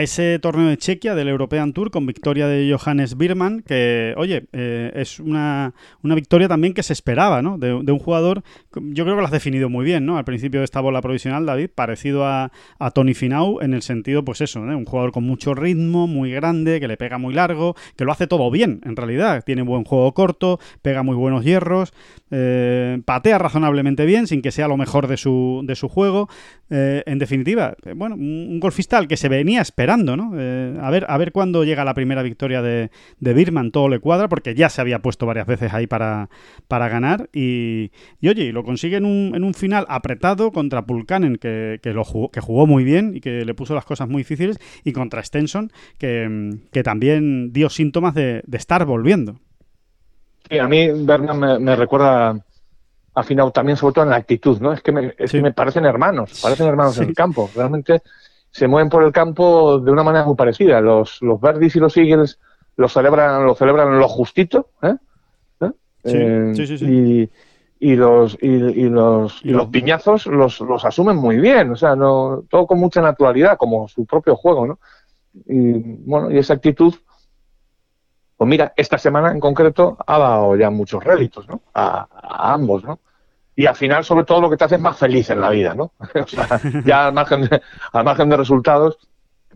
ese torneo de Chequia del European Tour con victoria de Johannes Birman, que, oye, eh, es una, una, victoria también que se esperaba, ¿no? De, un jugador, yo creo que lo has definido muy bien, ¿no? Al principio de esta bola provisional, David, parecido a, Tony Finau en el sentido, pues eso, ¿no? Un jugador con mucho ritmo, muy grande, que le pega muy largo, que lo hace todo bien, en realidad. Tiene buen juego corto, pega muy buenos hierros, eh, patea razonablemente bien, sin que sea lo mejor de su, de su juego. Eh, en definitiva, eh, bueno, un golfista que se venía esperando, ¿no? Eh, a ver, a ver cuándo llega la primera victoria de, de Birman, todo le cuadra, porque ya se había puesto varias veces ahí para, para ganar. Y, y oye, lo consigue en un, en un final apretado contra Pulkanen, que, que, jugó, que jugó muy bien y que le puso las cosas muy difíciles, y contra Stenson, que, que también dio síntomas de, de estar volviendo. Sí, a mí Birman me recuerda afinado también sobre todo en la actitud, ¿no? Es que me, es que me parecen hermanos, parecen hermanos en el campo. Realmente se mueven por el campo de una manera muy parecida. Los, los Verdis y los Eagles lo celebran, lo celebran lo justito, ¿eh? ¿Eh? Sí, sí, sí, y, y, los y, y los y los piñazos los, los asumen muy bien, o sea, no todo con mucha naturalidad, como su propio juego, ¿no? Y bueno, y esa actitud pues mira, esta semana en concreto ha dado ya muchos réditos, ¿no? A, a, ambos, ¿no? Y al final, sobre todo, lo que te hace es más feliz en la vida, ¿no? o sea, ya al margen, de, al margen de resultados,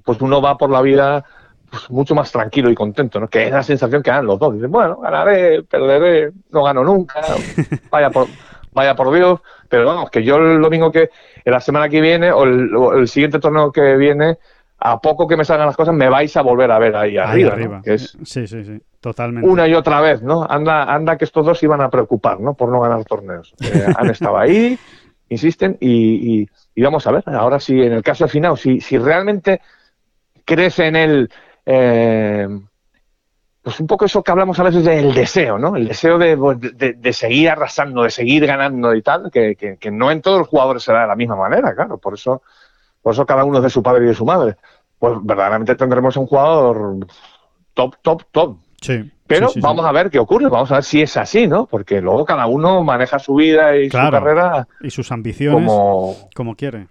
pues uno va por la vida pues, mucho más tranquilo y contento, ¿no? Que es la sensación que dan los dos. Dicen, bueno, ganaré, perderé, no gano nunca, vaya por, vaya por Dios, pero vamos, que yo el domingo que, en la semana que viene, o el, o el siguiente torneo que viene, a poco que me salgan las cosas, me vais a volver a ver ahí, arriba. Que es sí, sí, sí, totalmente. Una y otra vez, ¿no? Anda, anda que estos dos iban a preocupar, ¿no? Por no ganar torneos. Eh, han estado ahí, insisten, y, vamos a ver, ahora sí, en el caso de Finao, si, si realmente crece en él eh, pues un poco eso que hablamos a veces del deseo, ¿no? El deseo de, pues, de, de seguir arrasando, de seguir ganando y tal, que, que, que, no en todos los jugadores será de la misma manera, claro. Por eso, por eso cada uno es de su padre y de su madre. Pues verdaderamente tendremos un jugador top, top, top. Sí. Pero sí, sí, vamos a ver qué ocurre, vamos a ver si es así, ¿no? Porque luego cada uno maneja su vida y Claro. su carrera Y sus ambiciones como, como quiere.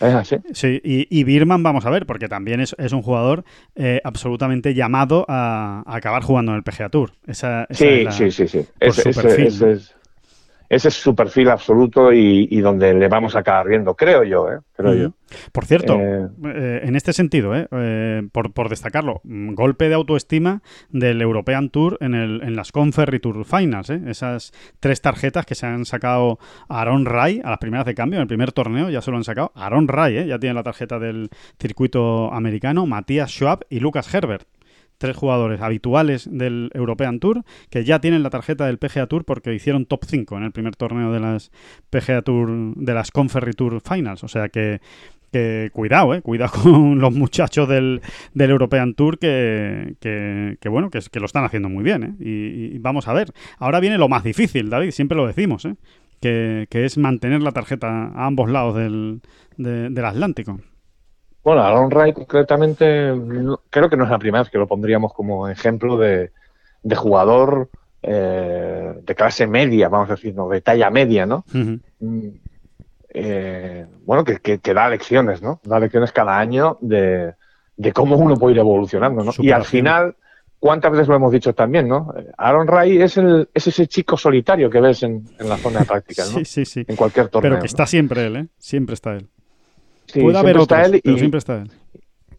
Es así. Sí, y, y Birman, vamos a ver, porque también es, es un jugador eh, absolutamente llamado a, a acabar jugando en el PGA Tour. Esa, esa Sí, es la- sí, sí, sí. por Ese, ese- es, ese es su perfil absoluto y, y donde le vamos a acabar viendo, creo yo, ¿eh? Creo Ujú. yo. Por cierto, Eh, eh, en este sentido, eh, por, por destacarlo, mm, golpe de autoestima del European Tour en, el, en las Conferry Tour Finals. eh, Esas tres tarjetas que se han sacado a Aaron Ray a las primeras de cambio, en el primer torneo ya se lo han sacado. Aaron Ray eh, ya tiene la tarjeta del circuito americano, Matías Schwab y Lucas Herbert. Tres jugadores habituales del European Tour que ya tienen la tarjeta del PGA Tour porque hicieron top 5 en el primer torneo de las PGA Tour, de las Conferry Tour Finals. O sea que que cuidado, eh, cuidado con los muchachos del, del European Tour que, que, bueno, que, lo están haciendo muy bien, eh. y, vamos a ver. Ahora viene lo más difícil, David, siempre lo decimos, eh, que, es mantener la tarjeta a ambos lados del, de- del Atlántico. Bueno, Aaron Wright concretamente creo que no es la primera vez que lo pondríamos como ejemplo de, de jugador eh, de clase media, vamos a decir, no, de talla media, ¿no? Mm, eh, bueno, que, que- que da lecciones, ¿no? Da lecciones cada año de, de cómo uno puede ir evolucionando, ¿no? Y al final, ¿cuántas veces lo hemos dicho también, ¿no? Eh, Aaron Ray es, el, es ese chico solitario que ves en, en la zona de práctica, ¿no? Sí, sí, sí. En cualquier torneo. Pero que ¿no? está siempre él, ¿eh? Siempre está él. Sí, Puede haber está él pero y- siempre está él.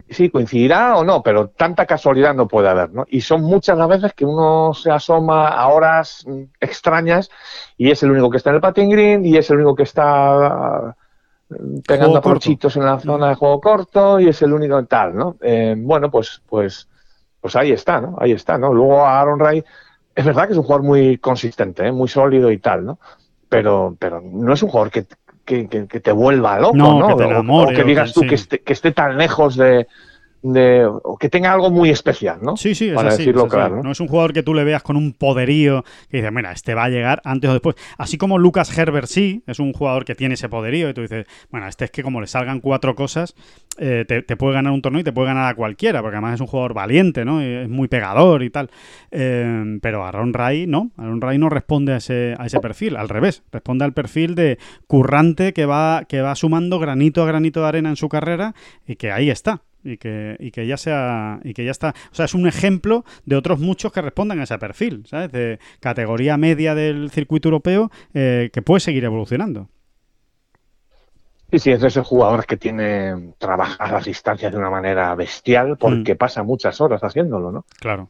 Sí, coincidirá o no, pero tanta casualidad no puede haber, ¿no? Y son muchas las veces que uno se asoma a horas mm, extrañas y es el único que está en el patín green y es el único que está mm, pegando corchitos en la zona de juego corto y es el único tal, ¿no? Eh, bueno, pues, pues, pues ahí está, ¿no? Ahí está, ¿no? Luego Aaron Ray es verdad que es un jugador muy consistente, ¿eh? muy sólido y tal, ¿no? Pero, pero no es un jugador que, que, que- que te vuelva loco, No, ¿no? que te enamore, o, que digas tú sí. que, esté, que esté tan lejos de, de- o que tenga algo muy especial, ¿no? Sí, sí, es Para así, decirlo es así. claro, ¿no? ¿no? es un jugador que tú le veas con un poderío que dices, mira, este va a llegar antes o después. Así como Lucas Herbert sí, es un jugador que tiene ese poderío y tú dices, bueno, este es que como le salgan cuatro cosas, eh, te, te puede ganar un torneo y te puede ganar a cualquiera, porque además es un jugador valiente, ¿no? Es muy pegador y tal. Eh, pero Aaron Ray no, Aaron Ray no responde a ese, a ese perfil, al revés, responde al perfil de currante que va, que va sumando granito a granito de arena en su carrera y que ahí está y que, y que ya sea y que ya está o sea es un ejemplo de otros muchos que respondan a ese perfil sabes de categoría media del circuito europeo eh, que puede seguir evolucionando. Sí, sí, es de esos jugadores que tiene trabajar las distancias de una manera bestial porque pasa muchas horas haciéndolo, ¿no? claro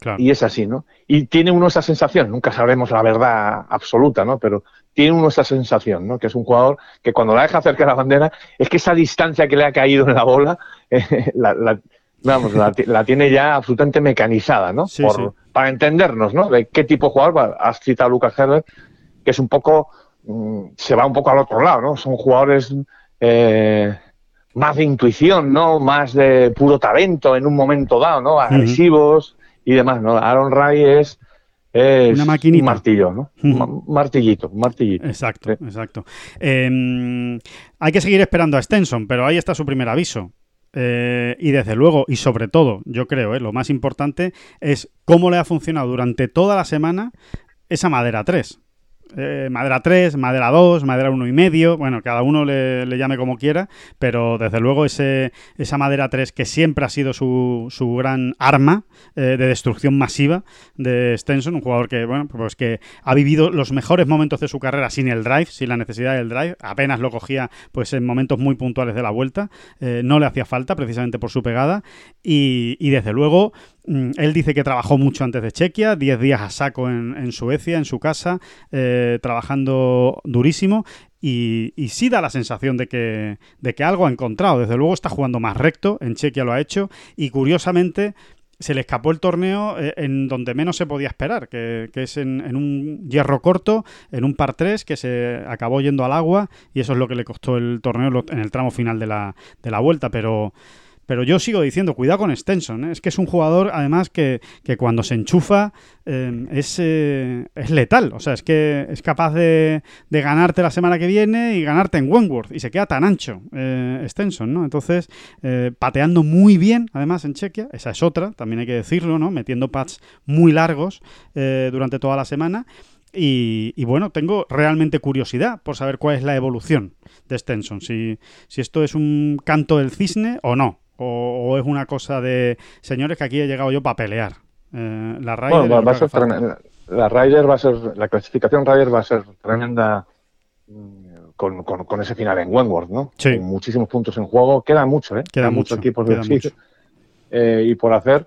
claro Y es así, ¿no? Y tiene uno esa sensación, nunca sabremos la verdad absoluta, ¿no? Pero tiene uno esa sensación, ¿no? Que es un jugador que cuando la deja cerca de la bandera, es que esa distancia que le ha caído en la bola, eh, la, la- vamos, la, ti- la tiene ya absolutamente mecanizada, ¿no? Sí, Por- sí. Para entendernos, ¿no? De qué tipo de jugador, has citado a Lucas Herbert, que es un poco, mm, se va un poco al otro lado, ¿no? Son jugadores eh, más de intuición, ¿no? Más de puro talento en un momento dado, ¿no? Agresivos y demás, ¿no? Aaron Ray es, es Una maquinita. un martillo, ¿no? Un martillito, un martillito. Exacto, Sí. exacto. Eh, hay que seguir esperando a Stenson, pero ahí está su primer aviso. Eh, y desde luego, y sobre todo, yo creo, eh, lo más importante es cómo le ha funcionado durante toda la semana esa madera 3. Eh, madera 3, madera 2, madera 1 y medio, bueno, cada uno le, llame como quiera, pero desde luego ese, esa madera 3 que siempre ha sido su, su gran arma eh, de destrucción masiva de Stenson, un jugador que, bueno, pues que ha vivido los mejores momentos de su carrera sin el drive, sin la necesidad del drive, apenas lo cogía pues en momentos muy puntuales de la vuelta, eh, no le hacía falta precisamente por su pegada y, y desde luego él dice que trabajó mucho antes de Chequia, 10 días a saco en, Suecia, en su casa, eh, trabajando durísimo. Y, sí da la sensación de que, de que algo ha encontrado. Desde luego está jugando más recto, en Chequia lo ha hecho. Y curiosamente se le escapó el torneo eh, en donde menos se podía esperar, que, es en, un hierro corto, en un par 3, que se acabó yendo al agua. Y eso es lo que le costó el torneo en el tramo final de la, de la vuelta. Pero pero yo sigo diciendo, cuidado con Stenson. ¿eh? Es que es un jugador, además, que, que cuando se enchufa eh, es, eh, es, letal. O sea, es que es capaz de, de, ganarte la semana que viene y ganarte en Wentworth. Y se queda tan ancho Stenson, ¿no? Entonces, pateando muy bien, además, en Chequia. Esa es otra, también hay que decirlo, ¿no? Metiendo pads muy largos durante toda la semana. Y, bueno, tengo realmente curiosidad por saber cuál es la evolución de Stenson, si, si esto es un canto del cisne o no, o, es una cosa de, señores, que aquí he llegado yo para pelear. Eh, la Ryder va, a ser la Ryder va a ser, la clasificación Ryder va a ser tremenda mm, con, con, ese final en Wentworth, ¿no? Sí. Con muchísimos puntos en juego, queda mucho, ¿eh? Queda, mucho, equipos de mucho. Eh, y por hacer.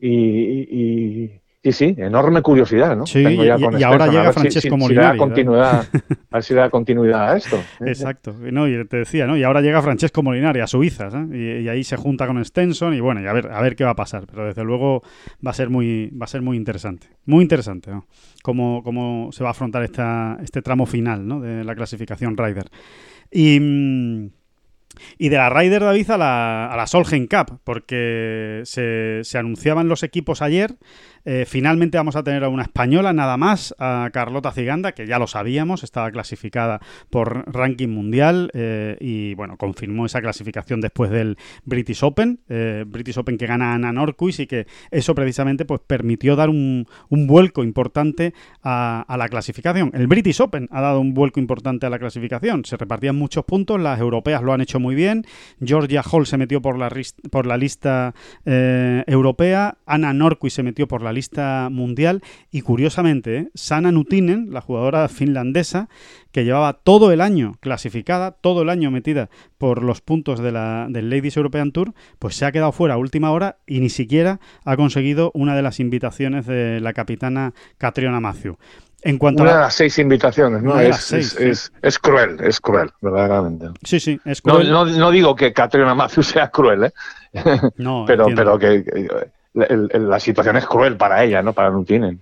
y, Sí, sí, enorme curiosidad, ¿no? Sí, y, ahora llega Francesco Molinari. a ver si da continuidad a esto. Exacto, no, y te decía, ¿no? Y ahora llega Francesco Molinari a Suiza, ¿eh? y, ahí se junta con Stenson y bueno, y a ver, a ver qué va a pasar. Pero desde luego va a ser muy, va a ser muy interesante. Muy interesante, ¿no? Cómo, cómo se va a afrontar esta, este tramo final, ¿no? De la clasificación Ryder. Y. Mm, y de la Ryder David a la, a la Solheim Cup, porque se, se anunciaban los equipos ayer eh, finalmente vamos a tener a una española nada más, a Carlota Ciganda, que ya lo sabíamos, estaba clasificada por ranking mundial eh, y bueno, confirmó esa clasificación después del British Open, eh, British Open que gana Ana Norquist y que eso precisamente pues permitió dar un, vuelco importante a, la clasificación. El British Open ha dado un vuelco importante a la clasificación, se repartían muchos puntos, las europeas lo han hecho muy bien, Georgia Hall se metió por la, por la lista europea, Ana Norquist se metió por la lista mundial y curiosamente ¿eh? Sana Nutinen, la jugadora finlandesa que llevaba todo el año clasificada, todo el año metida por los puntos de la, del Ladies European Tour, pues se ha quedado fuera a última hora y ni siquiera ha conseguido una de las invitaciones de la capitana Catriona Matthew. En cuanto Una a de las seis invitaciones, ¿no? Es, es, es, cruel, es cruel, verdaderamente. Sí, sí, es cruel. No, no, digo que Catriona Matthew sea cruel, ¿eh? No, pero, pero que, la situación es cruel para ella, ¿no? Para Nutinen.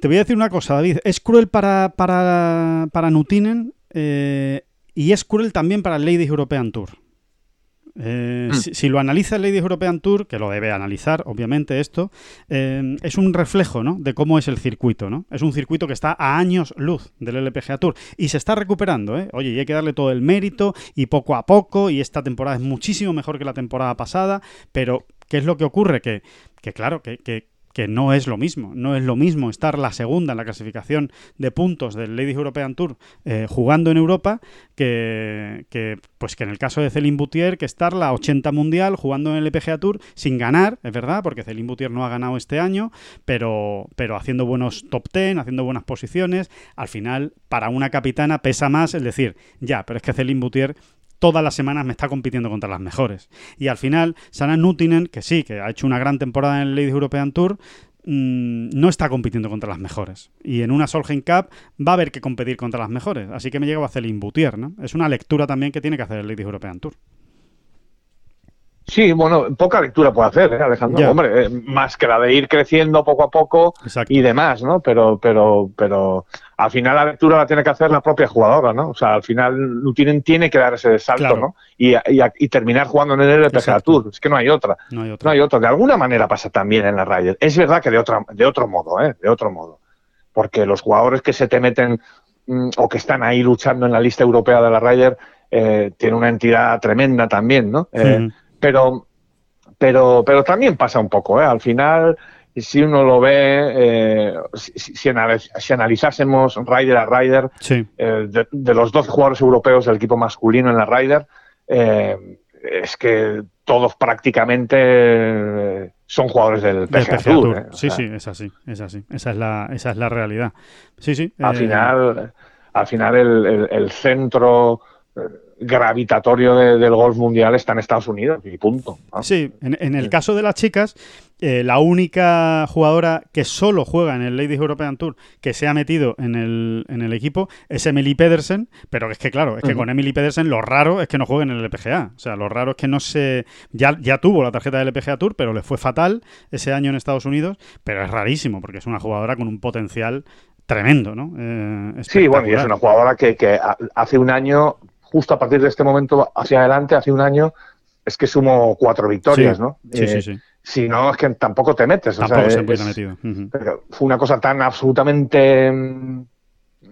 Te voy a decir una cosa, David. Es cruel para, para, para Nutinen eh, y es cruel también para el Ladies European Tour. Eh, mm. si, lo analiza el Ladies European Tour, que lo debe analizar, obviamente, esto, eh, es un reflejo ¿no? de cómo es el circuito. ¿no? Es un circuito que está a años luz del LPGA Tour y se está recuperando. ¿eh? Oye, y hay que darle todo el mérito y poco a poco, y esta temporada es muchísimo mejor que la temporada pasada, pero ¿qué es lo que ocurre? Que que claro, que, que, que no es lo mismo. No es lo mismo estar la segunda en la clasificación de puntos del Ladies European Tour eh, jugando en Europa que, que, pues que en el caso de Celine Boutier que estar la 80 mundial jugando en el LPGA Tour sin ganar, es verdad, porque Celine Boutier no ha ganado este año, pero, pero haciendo buenos top 10, haciendo buenas posiciones. Al final, para una capitana pesa más el decir, ya, pero es que Celine Boutier todas las semanas me está compitiendo contra las mejores. Y al final, Sana Nutinen, que sí, que ha hecho una gran temporada en el Ladies European Tour, mm, no está compitiendo contra las mejores. Y en una Solheim Cup va a haber que competir contra las mejores. Así que me llego a hacer el Imbutier, ¿no? Es una lectura también que tiene que hacer el Ladies European Tour. Sí, bueno, poca lectura puede hacer, ¿eh, Alejandro. Hombre, eh, más que la de ir creciendo poco a poco y demás, ¿no? Pero, pero, pero al final la lectura la tiene que hacer la propia jugadora, ¿no? O sea, al final Lutinen tiene que dar ese salto, ¿no? Y, y, terminar jugando en el LPGA Tour. Es que no hay otra. No hay otra. No hay otra. De alguna manera pasa también en la Ryder. Es verdad que de otra, de otro modo, ¿eh? De otro modo. Porque los jugadores que se te meten mm, o que están ahí luchando en la lista europea de la Ryder eh, tienen una entidad tremenda también, ¿no? Eh, pero, pero, pero también pasa un poco, ¿eh? Al final, si uno lo ve, eh, si, analizásemos Ryder a Ryder, eh, de, los 12 jugadores europeos del equipo masculino en la Ryder, eh, es que todos prácticamente son jugadores del PGA, Tour. sí, sí, es así, es así. Esa es la, esa es la realidad. Sí, sí. Al final, al final el, el centro gravitatorio del golf mundial está en Estados Unidos y punto. Sí, en, el caso de las chicas, eh, la única jugadora que solo juega en el Ladies European Tour que se ha metido en el, en el equipo es Emily Pedersen, pero es que claro, es que con Emily Pedersen lo raro es que no juegue en el LPGA. O sea, lo raro es que no se... Ya, ya tuvo la tarjeta del LPGA Tour, pero le fue fatal ese año en Estados Unidos, pero es rarísimo porque es una jugadora con un potencial tremendo, ¿no? Eh, sí, bueno, y es una jugadora que, que hace un año justo a partir de este momento hacia adelante, hace un año, es que sumo cuatro victorias, Sí, ¿no? sí, sí, Eh, sí. Si no, es que tampoco te metes. o sea, Tampoco se es- hubiera metido. Pero fue una cosa tan absolutamente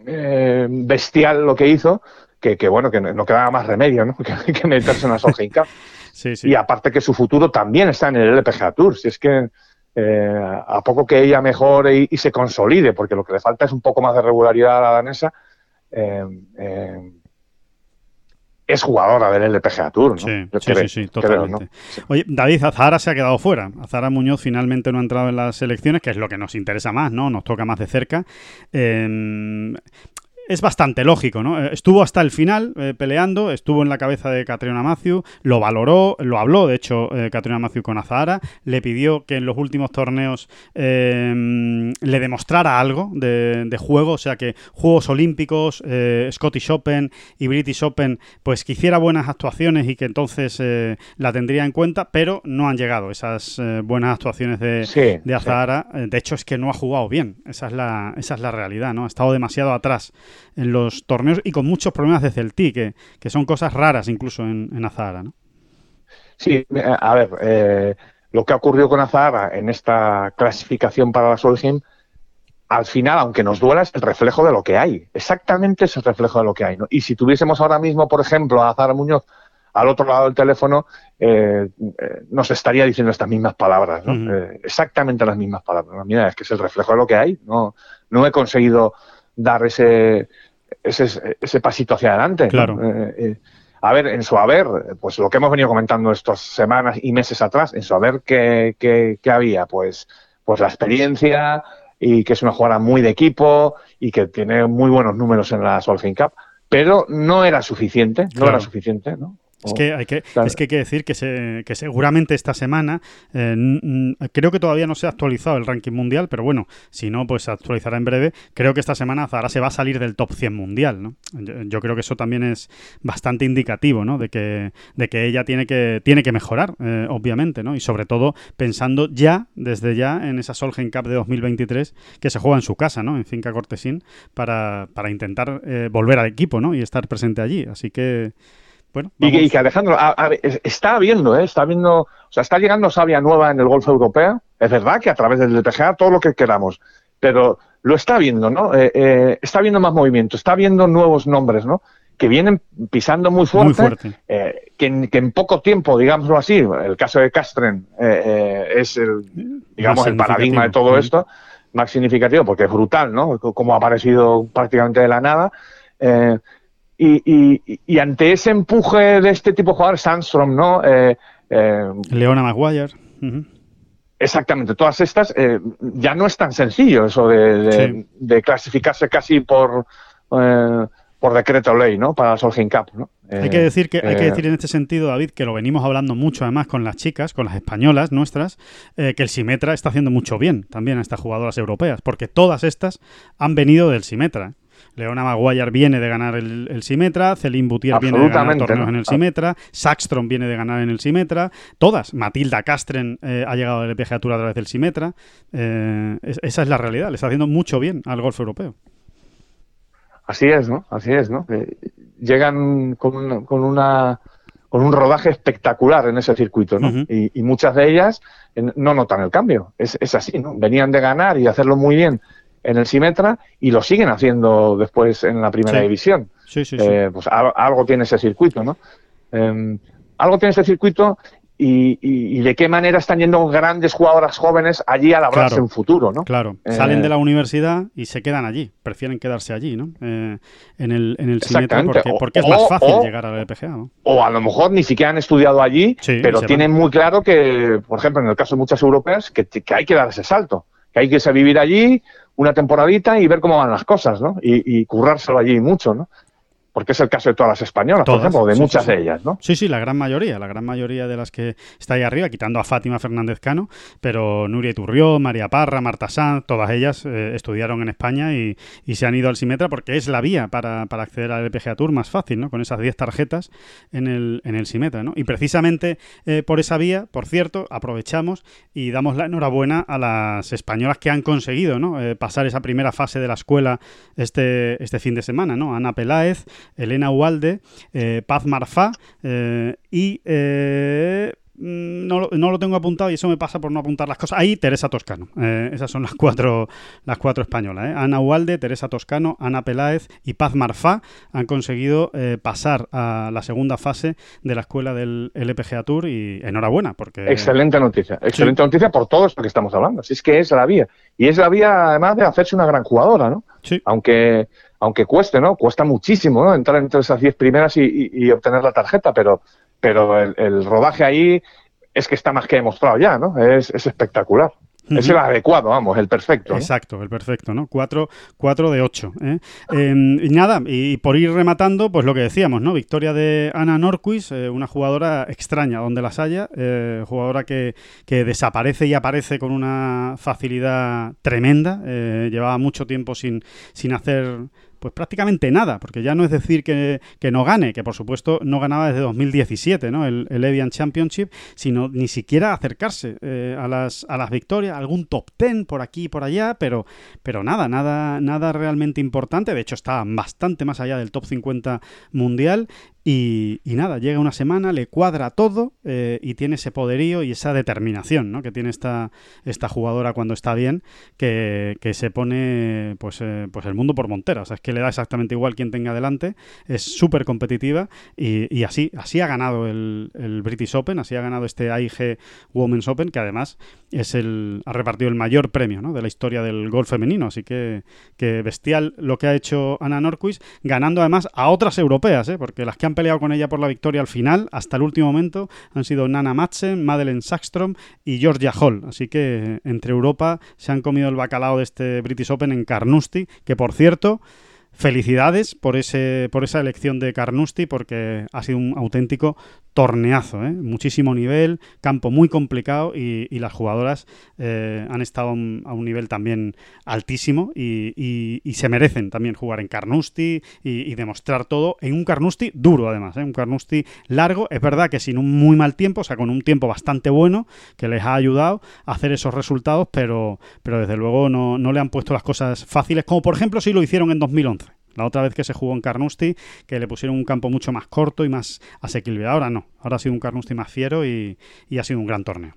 eh, bestial lo que hizo que, que, bueno, que no quedaba más remedio, ¿no? Que, que meterse en la Solheim Cup. Sí, sí. Y aparte que su futuro también está en el LPGA Tour. Si es que eh, a poco que ella mejore y, y se consolide, porque lo que le falta es un poco más de regularidad a la danesa, eh, es jugadora del LPGA Tour, ¿no? Sí, Yo sí, creo- sí, sí, creo, totalmente. ¿no? Oye, David, Azahara se ha quedado fuera. Azahara Muñoz finalmente no ha entrado en las elecciones, que es lo que nos interesa más, ¿no? Nos toca más de cerca. Eh, es bastante lógico, ¿no? Eh, Estuvo hasta el final eh, peleando, estuvo en la cabeza de Catriona Matthew, lo valoró, lo habló, de hecho, eh, Catriona Matthew con Azahara, le pidió que en los últimos torneos eh, le demostrara algo de, de juego, o sea que Juegos Olímpicos, eh, Scottish Open y British Open, pues que hiciera buenas actuaciones y que entonces la tendría en cuenta, pero no han llegado esas buenas actuaciones de, Sí, de. Azahara. De hecho, es que no ha jugado bien. Esa es la, esa es la realidad, ¿no? Ha estado demasiado atrás en los torneos y con muchos problemas de Celti, que, que son cosas raras incluso en, en Azahara, ¿no? Sí, eh, a ver, eh, lo que ha ocurrido con Azahara en esta clasificación para la Solheim, al final, aunque nos duela, es el reflejo de lo que hay. Exactamente es el reflejo de lo que hay. ¿no? Y si tuviésemos ahora mismo, por ejemplo, a Azahara Muñoz al otro lado del teléfono, eh, eh, nos estaría diciendo estas mismas palabras, ¿no? Eh, exactamente las mismas palabras. Mira, es que es el reflejo de lo que hay. No, no he conseguido dar ese, ese, ese pasito hacia adelante. ¿no? Claro. Eh, eh, a ver, en su haber, pues lo que hemos venido comentando estas semanas y meses atrás, en su haber, ¿qué, qué- qué había? Pues, pues la experiencia y que es una jugadora muy de equipo y que tiene muy buenos números en la Solheim Cup, pero no era suficiente, no Claro. era suficiente, ¿no? Es que hay que, Claro. es que hay que decir que, se, que seguramente esta semana, eh, creo que todavía no se ha actualizado el ranking mundial, pero bueno, si no, pues se actualizará en breve. Creo que esta semana Zahara se va a salir del top 100 mundial, ¿no? Yo, yo creo que eso también es bastante indicativo, ¿no? De que, de que ella tiene que, tiene que mejorar, eh, obviamente, ¿no? Y sobre todo pensando ya, desde ya, en esa Solheim Cup de 2023 que se juega en su casa, ¿no? En Finca Cortesín, para, para intentar eh, volver al equipo, ¿no? Y estar presente allí. Así que, bueno, Y que, y vamos- que Alejandro, a- a está viendo, ¿eh? está viendo, o sea, está llegando savia nueva en el golf europeo. Es verdad que a través del LPGA todo lo que queramos, pero lo está viendo, ¿no? Eh, eh, está viendo más movimiento, está viendo nuevos nombres, ¿no? Que vienen pisando muy fuerte, Muy fuerte. eh, que, en, que en poco tiempo, digámoslo así, el caso de Castren eh, es el, digamos, el paradigma de todo esto, más significativo, porque es brutal, ¿no? Como ha aparecido prácticamente de la nada. Y, y- y ante ese empuje de este tipo de jugadores, Sandstrom, ¿no? Eh, eh, Leona Maguire. Exactamente, todas estas, eh, ya no es tan sencillo eso de, de- Sí. de clasificarse casi por, eh, por decreto ley, ¿no? Para la Solheim Cup, ¿no? Hay que decir que hay que decir en este sentido, David, que lo venimos hablando mucho además con las chicas, con las españolas nuestras, que el Simetra está haciendo mucho bien también a estas jugadoras europeas, porque todas estas han venido del Simetra. Leona Maguire viene de ganar el, el Simetra, Celine Boutier viene de ganar torneos en el Simetra, Saxstrom viene de ganar en el Simetra, todas. Matilda Castren eh, ha llegado del PGA Tour a través del Simetra. Eh, es- esa es la realidad, le está haciendo mucho bien al golf europeo. Así es, ¿no? Así es, ¿no? Que llegan con una, con una con un rodaje espectacular en ese circuito, ¿no? Y, y muchas de ellas no notan el cambio. Es, es así, ¿no? Venían de ganar y hacerlo muy bien en el Simetra y lo siguen haciendo después en la primera Sí. división. Sí, sí, sí. Eh, pues al- algo tiene ese circuito, ¿no? Eh, algo tiene ese circuito y, y- y de qué manera están yendo grandes jugadoras jóvenes allí a labrarse Claro. un futuro, ¿no? Claro, Eh, salen de la universidad y se quedan allí, prefieren quedarse allí, ¿no? Eh, en el, en el Simetra porque, O- es más fácil o- llegar a la LPGA, ¿no? o a lo mejor ni siquiera han estudiado allí, Sí, pero tienen muy claro que, por ejemplo, en el caso de muchas europeas, que, que hay que dar ese salto, que hay que a vivir allí una temporadita y ver cómo van las cosas, ¿no? Y, y currárselo allí mucho, ¿no? Porque es el caso de todas las españolas, Todas, por ejemplo, de sí, muchas sí, sí. de ellas, ¿no? Sí, sí, la gran mayoría, la gran mayoría de las que está ahí arriba, quitando a Fátima Fernández Cano, pero Nuria Turrió, María Parra, Marta Sanz, todas ellas eh, estudiaron en España y, y se han ido al Simetra porque es la vía para, para acceder al LPGA Tour más fácil, ¿no? Con esas 10 tarjetas en el, en el Simetra, ¿no? Y precisamente eh, por esa vía, por cierto, aprovechamos y damos la enhorabuena a las españolas que han conseguido, ¿no? Eh, pasar esa primera fase de la escuela este, este fin de semana, ¿no? Ana Peláez, Elena Ualde, Paz Marfá y Mm, no, no, lo tengo apuntado y eso me pasa por no apuntar las cosas. Ahí Teresa Toscano. Eh, esas son las cuatro, las cuatro españolas. ¿eh? Ana Ualde, Teresa Toscano, Ana Peláez y Paz Marfá han conseguido eh, pasar a la segunda fase de la escuela del LPGA Tour y enhorabuena. porque Excelente noticia. Excelente noticia por todo esto que estamos hablando. Si es que es la vía. Y es la vía además de hacerse una gran jugadora, ¿no? Sí. Aunque aunque cueste, ¿no? Cuesta muchísimo, ¿no? Entrar entre esas diez primeras y obtener la tarjeta, pero pero el, rodaje ahí es que está más que demostrado ya, ¿no? Es, espectacular. Es el adecuado, vamos, el perfecto. Exacto, el perfecto, ¿no? Cuatro, de ocho. ¿eh? Em, y nada, y por ir rematando, pues lo que decíamos, ¿no? Victoria de Ana Norquist, eh, una jugadora extraña donde las haya, eh, jugadora que, que, desaparece y aparece con una facilidad tremenda. llevaba mucho tiempo sin, sin hacer pues prácticamente nada, porque ya no es decir que, no gane, que por supuesto no ganaba desde 2017, ¿no? El, el Evian Championship, sino ni siquiera acercarse eh, a, las, a las victorias, algún top 10 por aquí y por allá, pero, pero nada, nada, nada realmente importante. De hecho, está bastante más allá del top 50 mundial y, nada, llega una semana, le cuadra todo eh, y tiene ese poderío y esa determinación ¿no? que tiene esta, esta jugadora cuando está bien, que, se pone pues, eh, pues el mundo por montera. O sea, es que le da exactamente igual quien tenga delante, es súper competitiva y, así, así ha ganado el, el, British Open, así ha ganado este AIG Women's Open, que además es el, ha repartido el mayor premio ¿no? de la historia del golf femenino. Así que, que bestial lo que ha hecho Ana Norquist, ganando además a otras europeas, ¿eh? porque las que han peleado con ella por la victoria al final, hasta el último momento, han sido Nana Madsen, Madeleine Sackstrom y Georgia Hall. Así que entre Europa se han comido el bacalao de este British Open en Carnoustie, que por cierto felicidades por, ese, por esa elección de Carnoustie porque ha sido un auténtico torneazo, ¿eh? muchísimo nivel, campo muy complicado y, las jugadoras eh, han estado a un nivel también altísimo y, se merecen también jugar en Carnoustie y, demostrar todo en un Carnoustie duro además, ¿eh? un Carnoustie largo, es verdad que sin un muy mal tiempo, o sea, con un tiempo bastante bueno que les ha ayudado a hacer esos resultados, pero, pero desde luego no, no le han puesto las cosas fáciles, como por ejemplo si lo hicieron en 2011. La otra vez que se jugó en Carnoustie, que le pusieron un campo mucho más corto y más asequible. Ahora no, ahora ha sido un Carnoustie más fiero y, ha sido un gran torneo.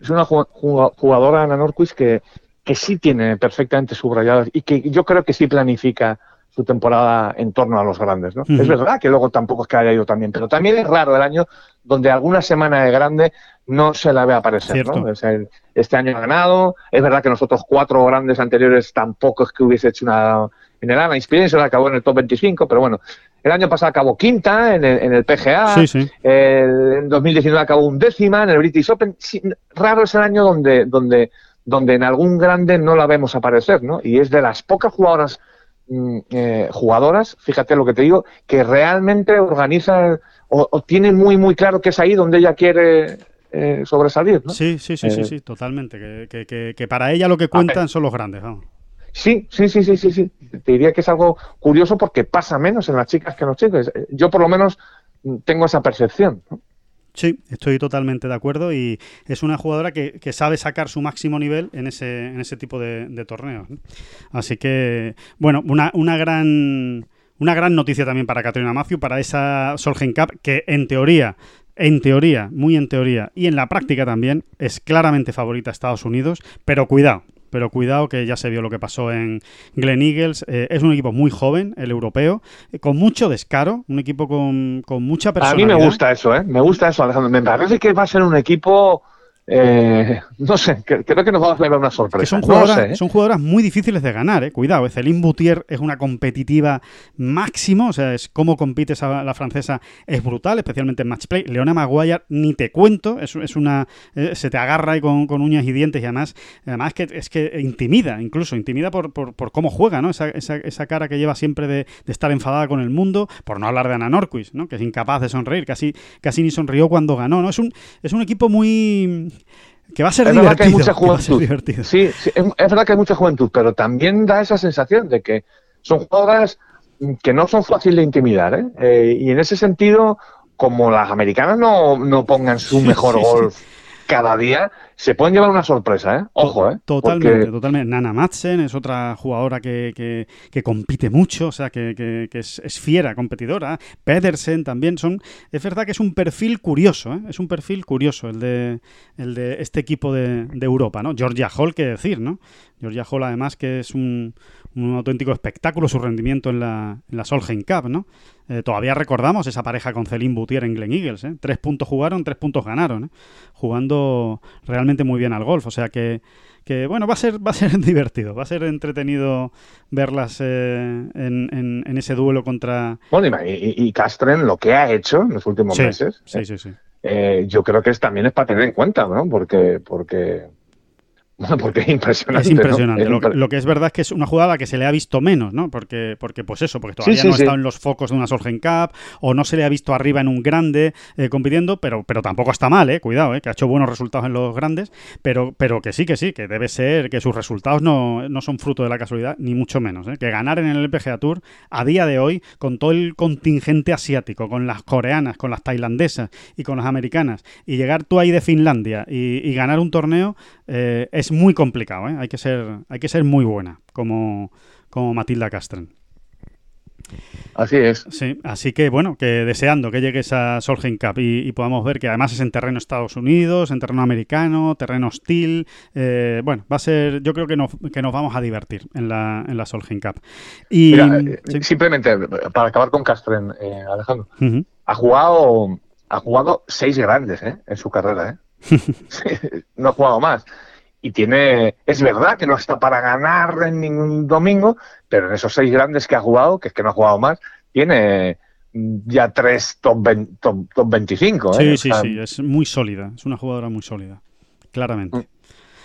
Es una jugadora, Ana Norquist, que, que sí tiene perfectamente subrayadas y que yo creo que sí planifica su temporada en torno a los grandes. ¿no? Es verdad que luego tampoco es que haya ido también, pero también es raro el año donde alguna semana de grande no se la ve aparecer. ¿no? este año ha ganado, es verdad que nosotros cuatro grandes anteriores tampoco es que hubiese hecho una en el ANA Experience, acabó en el top 25, pero bueno, el año pasado acabó quinta en el, PGA, en 2019 acabó un décima en el British Open. raro es el año donde, donde, donde en algún grande no la vemos aparecer, ¿no? Y es de las pocas jugadoras, eh, jugadoras, fíjate lo que te digo, que realmente organiza o, tiene muy, muy claro que es ahí donde ella quiere eh, sobresalir, ¿no? Sí, sí, sí, sí, eh, sí, totalmente. Que, que, que, para ella lo que cuentan son los grandes, vamos. Sí, sí, sí, sí, sí, sí. Te diría que es algo curioso porque pasa menos en las chicas que en los chicos. Yo por lo menos tengo esa percepción. Sí, estoy totalmente de acuerdo y es una jugadora que, sabe sacar su máximo nivel en ese, en ese tipo de, torneos. Así que, bueno, una, una gran... Una gran noticia también para Catrina Matthew, para esa Solheim Cup, que en teoría en teoría, muy en teoría, y en la práctica también, es claramente favorita a Estados Unidos, pero cuidado, pero cuidado que ya se vio lo que pasó en Glen Eagles. Eh, es un equipo muy joven, el europeo, eh, con mucho descaro, un equipo con, con mucha personalidad. A mí me gusta eso, ¿eh? Me gusta eso, Alejandro. Me parece que va a ser un equipo eh, no sé, creo que nos va a dar una sorpresa. son, jugadoras, ¿eh? son jugadoras muy difíciles de ganar, eh. cuidado. Celine Boutier es una competitiva máximo, o sea, es cómo compite esa, la francesa es brutal, especialmente en match play. Leona Maguire, ni te cuento, es, es una se te agarra ahí con, uñas y dientes y además, además que, es que intimida, incluso intimida por, por, cómo juega, ¿no? Esa, esa, esa, cara que lleva siempre de, estar enfadada con el mundo, por no hablar de Ana Norquist, ¿no? Que es incapaz de sonreír, casi, casi ni sonrió cuando ganó, ¿no? Es un, es un equipo muy que va a ser es Verdad que hay mucha juventud. Sí, es, verdad que hay mucha juventud, pero también da esa sensación de que son jugadoras que no son fáciles de intimidar. ¿eh? Eh, y en ese sentido, como las americanas no, no pongan su mejor golf cada día se pueden llevar una sorpresa, ¿eh? Ojo, ¿eh? Totalmente, Porque- totalmente. Nana Madsen es otra jugadora que, que- que compite mucho, o sea, que, que- que es, es fiera competidora. Pedersen también son. Es verdad que es un perfil curioso, ¿eh? Es un perfil curioso el de, el de este equipo de, de Europa, ¿no? Georgia Hall, qué decir, ¿no? Georgia Hall, además, que es un, un auténtico espectáculo su rendimiento en la, en la Solheim Cup, ¿no? Eh, todavía recordamos esa pareja con Celine Boutier en Glen Eagles, ¿eh? Tres puntos jugaron, tres puntos ganaron, ¿eh? Jugando realmente muy bien al golf, o sea que, que bueno, va a ser, va a ser divertido, va a ser entretenido verlas eh, en, en- en ese duelo contra... Bueno, y, Castren lo que ha hecho en los últimos Sí, meses, sí, sí, sí. eh, yo creo que es, también es para tener en cuenta, ¿no? Porque, porque, porque es impresionante. Lo, que- impre- lo que es verdad es que es una jugada que se le ha visto menos, ¿no? Porque, porque pues eso, porque todavía sí, no ha sí. estado en los focos de una Solheim Cup o no se le ha visto arriba en un grande eh, compitiendo, pero, pero tampoco está mal, ¿eh? Cuidado, ¿eh? Que ha hecho buenos resultados en los grandes, pero, pero que sí, que sí, que debe ser, que sus resultados no, no son fruto de la casualidad, ni mucho menos, ¿eh? Que ganar en el LPGA Tour a día de hoy, con todo el contingente asiático, con las coreanas, con las tailandesas y con las americanas, y llegar tú ahí de Finlandia y, y ganar un torneo, eh, es muy complicado, ¿eh? Hay que ser, hay que ser muy buena, como, como Matilda Castren. Así es. Sí, así que bueno, que deseando que llegue esa Solheim Cup y, y podamos ver que además es en terreno Estados Unidos, en terreno americano, terreno hostil. eh, bueno, va a ser, yo creo que nos, que nos vamos a divertir en la, en la Solheim Cup. Y, Mira, eh, sí. simplemente para acabar con Castren, eh, Alejandro, ha jugado, ha jugado seis grandes ¿eh? en su carrera, ¿eh? No ha jugado más. Y tiene, es verdad que no está para ganar en ningún domingo, pero en esos seis grandes que ha jugado, que es que no ha jugado más, tiene mm, ya tres top, 20 top, top 25. ¿eh? Sí, O sí, sea, sí, es muy sólida, es una jugadora muy sólida, claramente.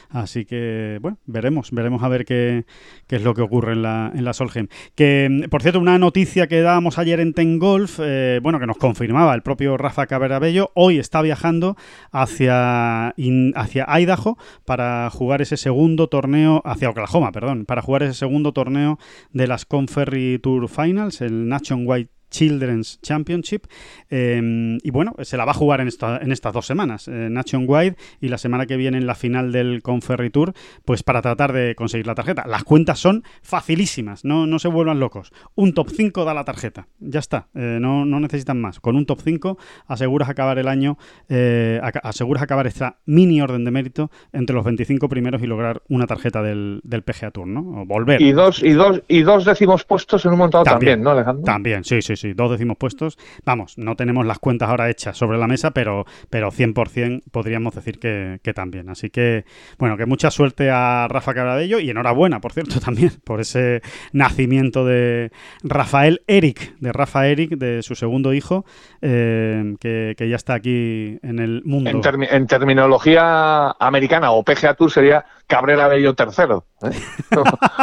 Así que, bueno, veremos, veremos a ver qué, qué es lo que ocurre en la, en la Solheim. Que, por cierto, una noticia que dábamos ayer en Ten Golf, eh, bueno, que nos confirmaba el propio Rafa Caberabello, hoy está viajando hacia, hacia Idaho para jugar ese segundo torneo, hacia Oklahoma, perdón, para jugar ese segundo torneo de las Conferry Tour Finals, el Nationwide Children's Championship. Eh, y bueno, se la va a jugar en, esta- en estas dos semanas, eh, Nationwide y la semana que viene en la final del Conferry Tour, pues para tratar de conseguir la tarjeta. Las cuentas son facilísimas, no, no se vuelvan locos. Un top 5 da la tarjeta, ya está, eh, no, no necesitan más. Con un top 5 aseguras acabar el año, eh, aseguras acabar esta mini orden de mérito entre los 25 primeros y lograr una tarjeta del, del PGA Tour, ¿no? O volver. Y dos, y dos, y dos décimos puestos en un montado también, ¿no, Alejandro? También, sí, sí, sí. Dos décimos puestos. Vamos, no tenemos las cuentas ahora hechas sobre la mesa, pero, pero 100% podríamos decir que, también. Así que, bueno, que mucha suerte a Rafa Cabradillo y enhorabuena, por cierto, también por ese nacimiento de Rafael Eric, de Rafa Eric, de su segundo hijo, eh, que, ya está aquí en el mundo. En, en terminología americana o PGA Tour sería Cabrera Bello tercero.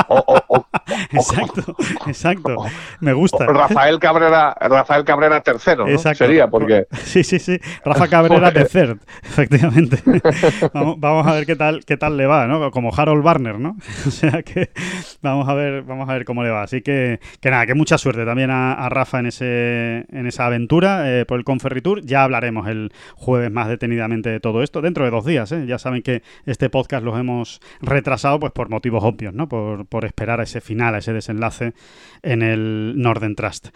o, o- o- Exacto, exacto. Me gusta. Rafael Cabrera, Rafael Cabrera tercero, ¿no? Exacto. Sería porque Sí, sí, sí. Rafa Cabrera Third, efectivamente. vamos, vamos a ver qué tal, qué tal le va, ¿no? Como Harold Barner, ¿no? O sea que vamos a ver, vamos a ver cómo le va. Así que, que nada, que mucha suerte también a, a Rafa en ese, en esa aventura eh, por el Conferritur. Ya hablaremos el jueves más detenidamente de todo esto, dentro de dos días, ¿eh? Ya saben que este podcast los hemos retrasado pues por motivos obvios, ¿no? Por, por esperar a ese final, a ese desenlace en el Northern Trust.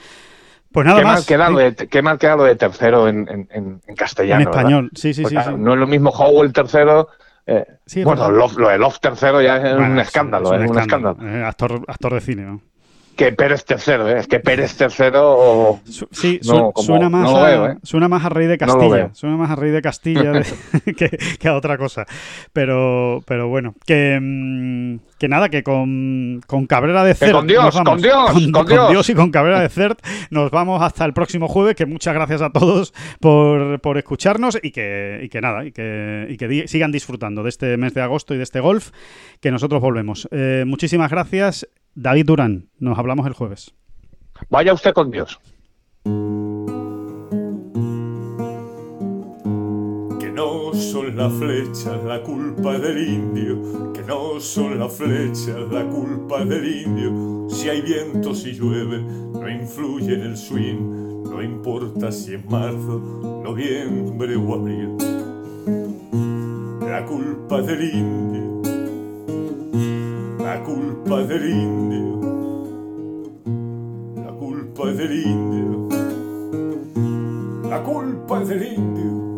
Pues nada qué mal, más. quedado ¿eh? de, qué mal quedado de tercero en, en- en- castellano. en ¿verdad? español, sí, sí, Pues sí, claro, sí. No es lo mismo Howell tercero. eh, Sí, bueno. Love- lo de Love tercero ya es Bueno, un es- escándalo, es, un escándalo. Eh, actor, actor de cine, ¿no? Que Pérez tercero, ¿eh? es que Pérez tercero. Su- sí, No, su- como- suena, más no a, ¿eh? suena más a Rey de No Castilla. suena más a Rey de Castilla de- que, que a otra cosa. Pero, pero bueno, que, mm, que nada, que con, con Cabrera de Cert. con Dios, con Dios, con, con Dios. y con Cabrera de Cert nos vamos hasta el próximo jueves. Que muchas gracias a todos por, por escucharnos y que, y que nada, y que, y que di- sigan disfrutando de este mes de agosto y de este golf. Que nosotros volvemos. Eh, muchísimas gracias, David Durán. Nos hablamos el jueves. Vaya usted con Dios. Que no son las flechas la culpa del indio, que no son las flechas la culpa del indio. Si hay viento, si llueve, no influye en el swing, no importa si es marzo, noviembre o abril. La culpa del indio. La culpa es del indio. La culpa es del indio. La culpa es del indio.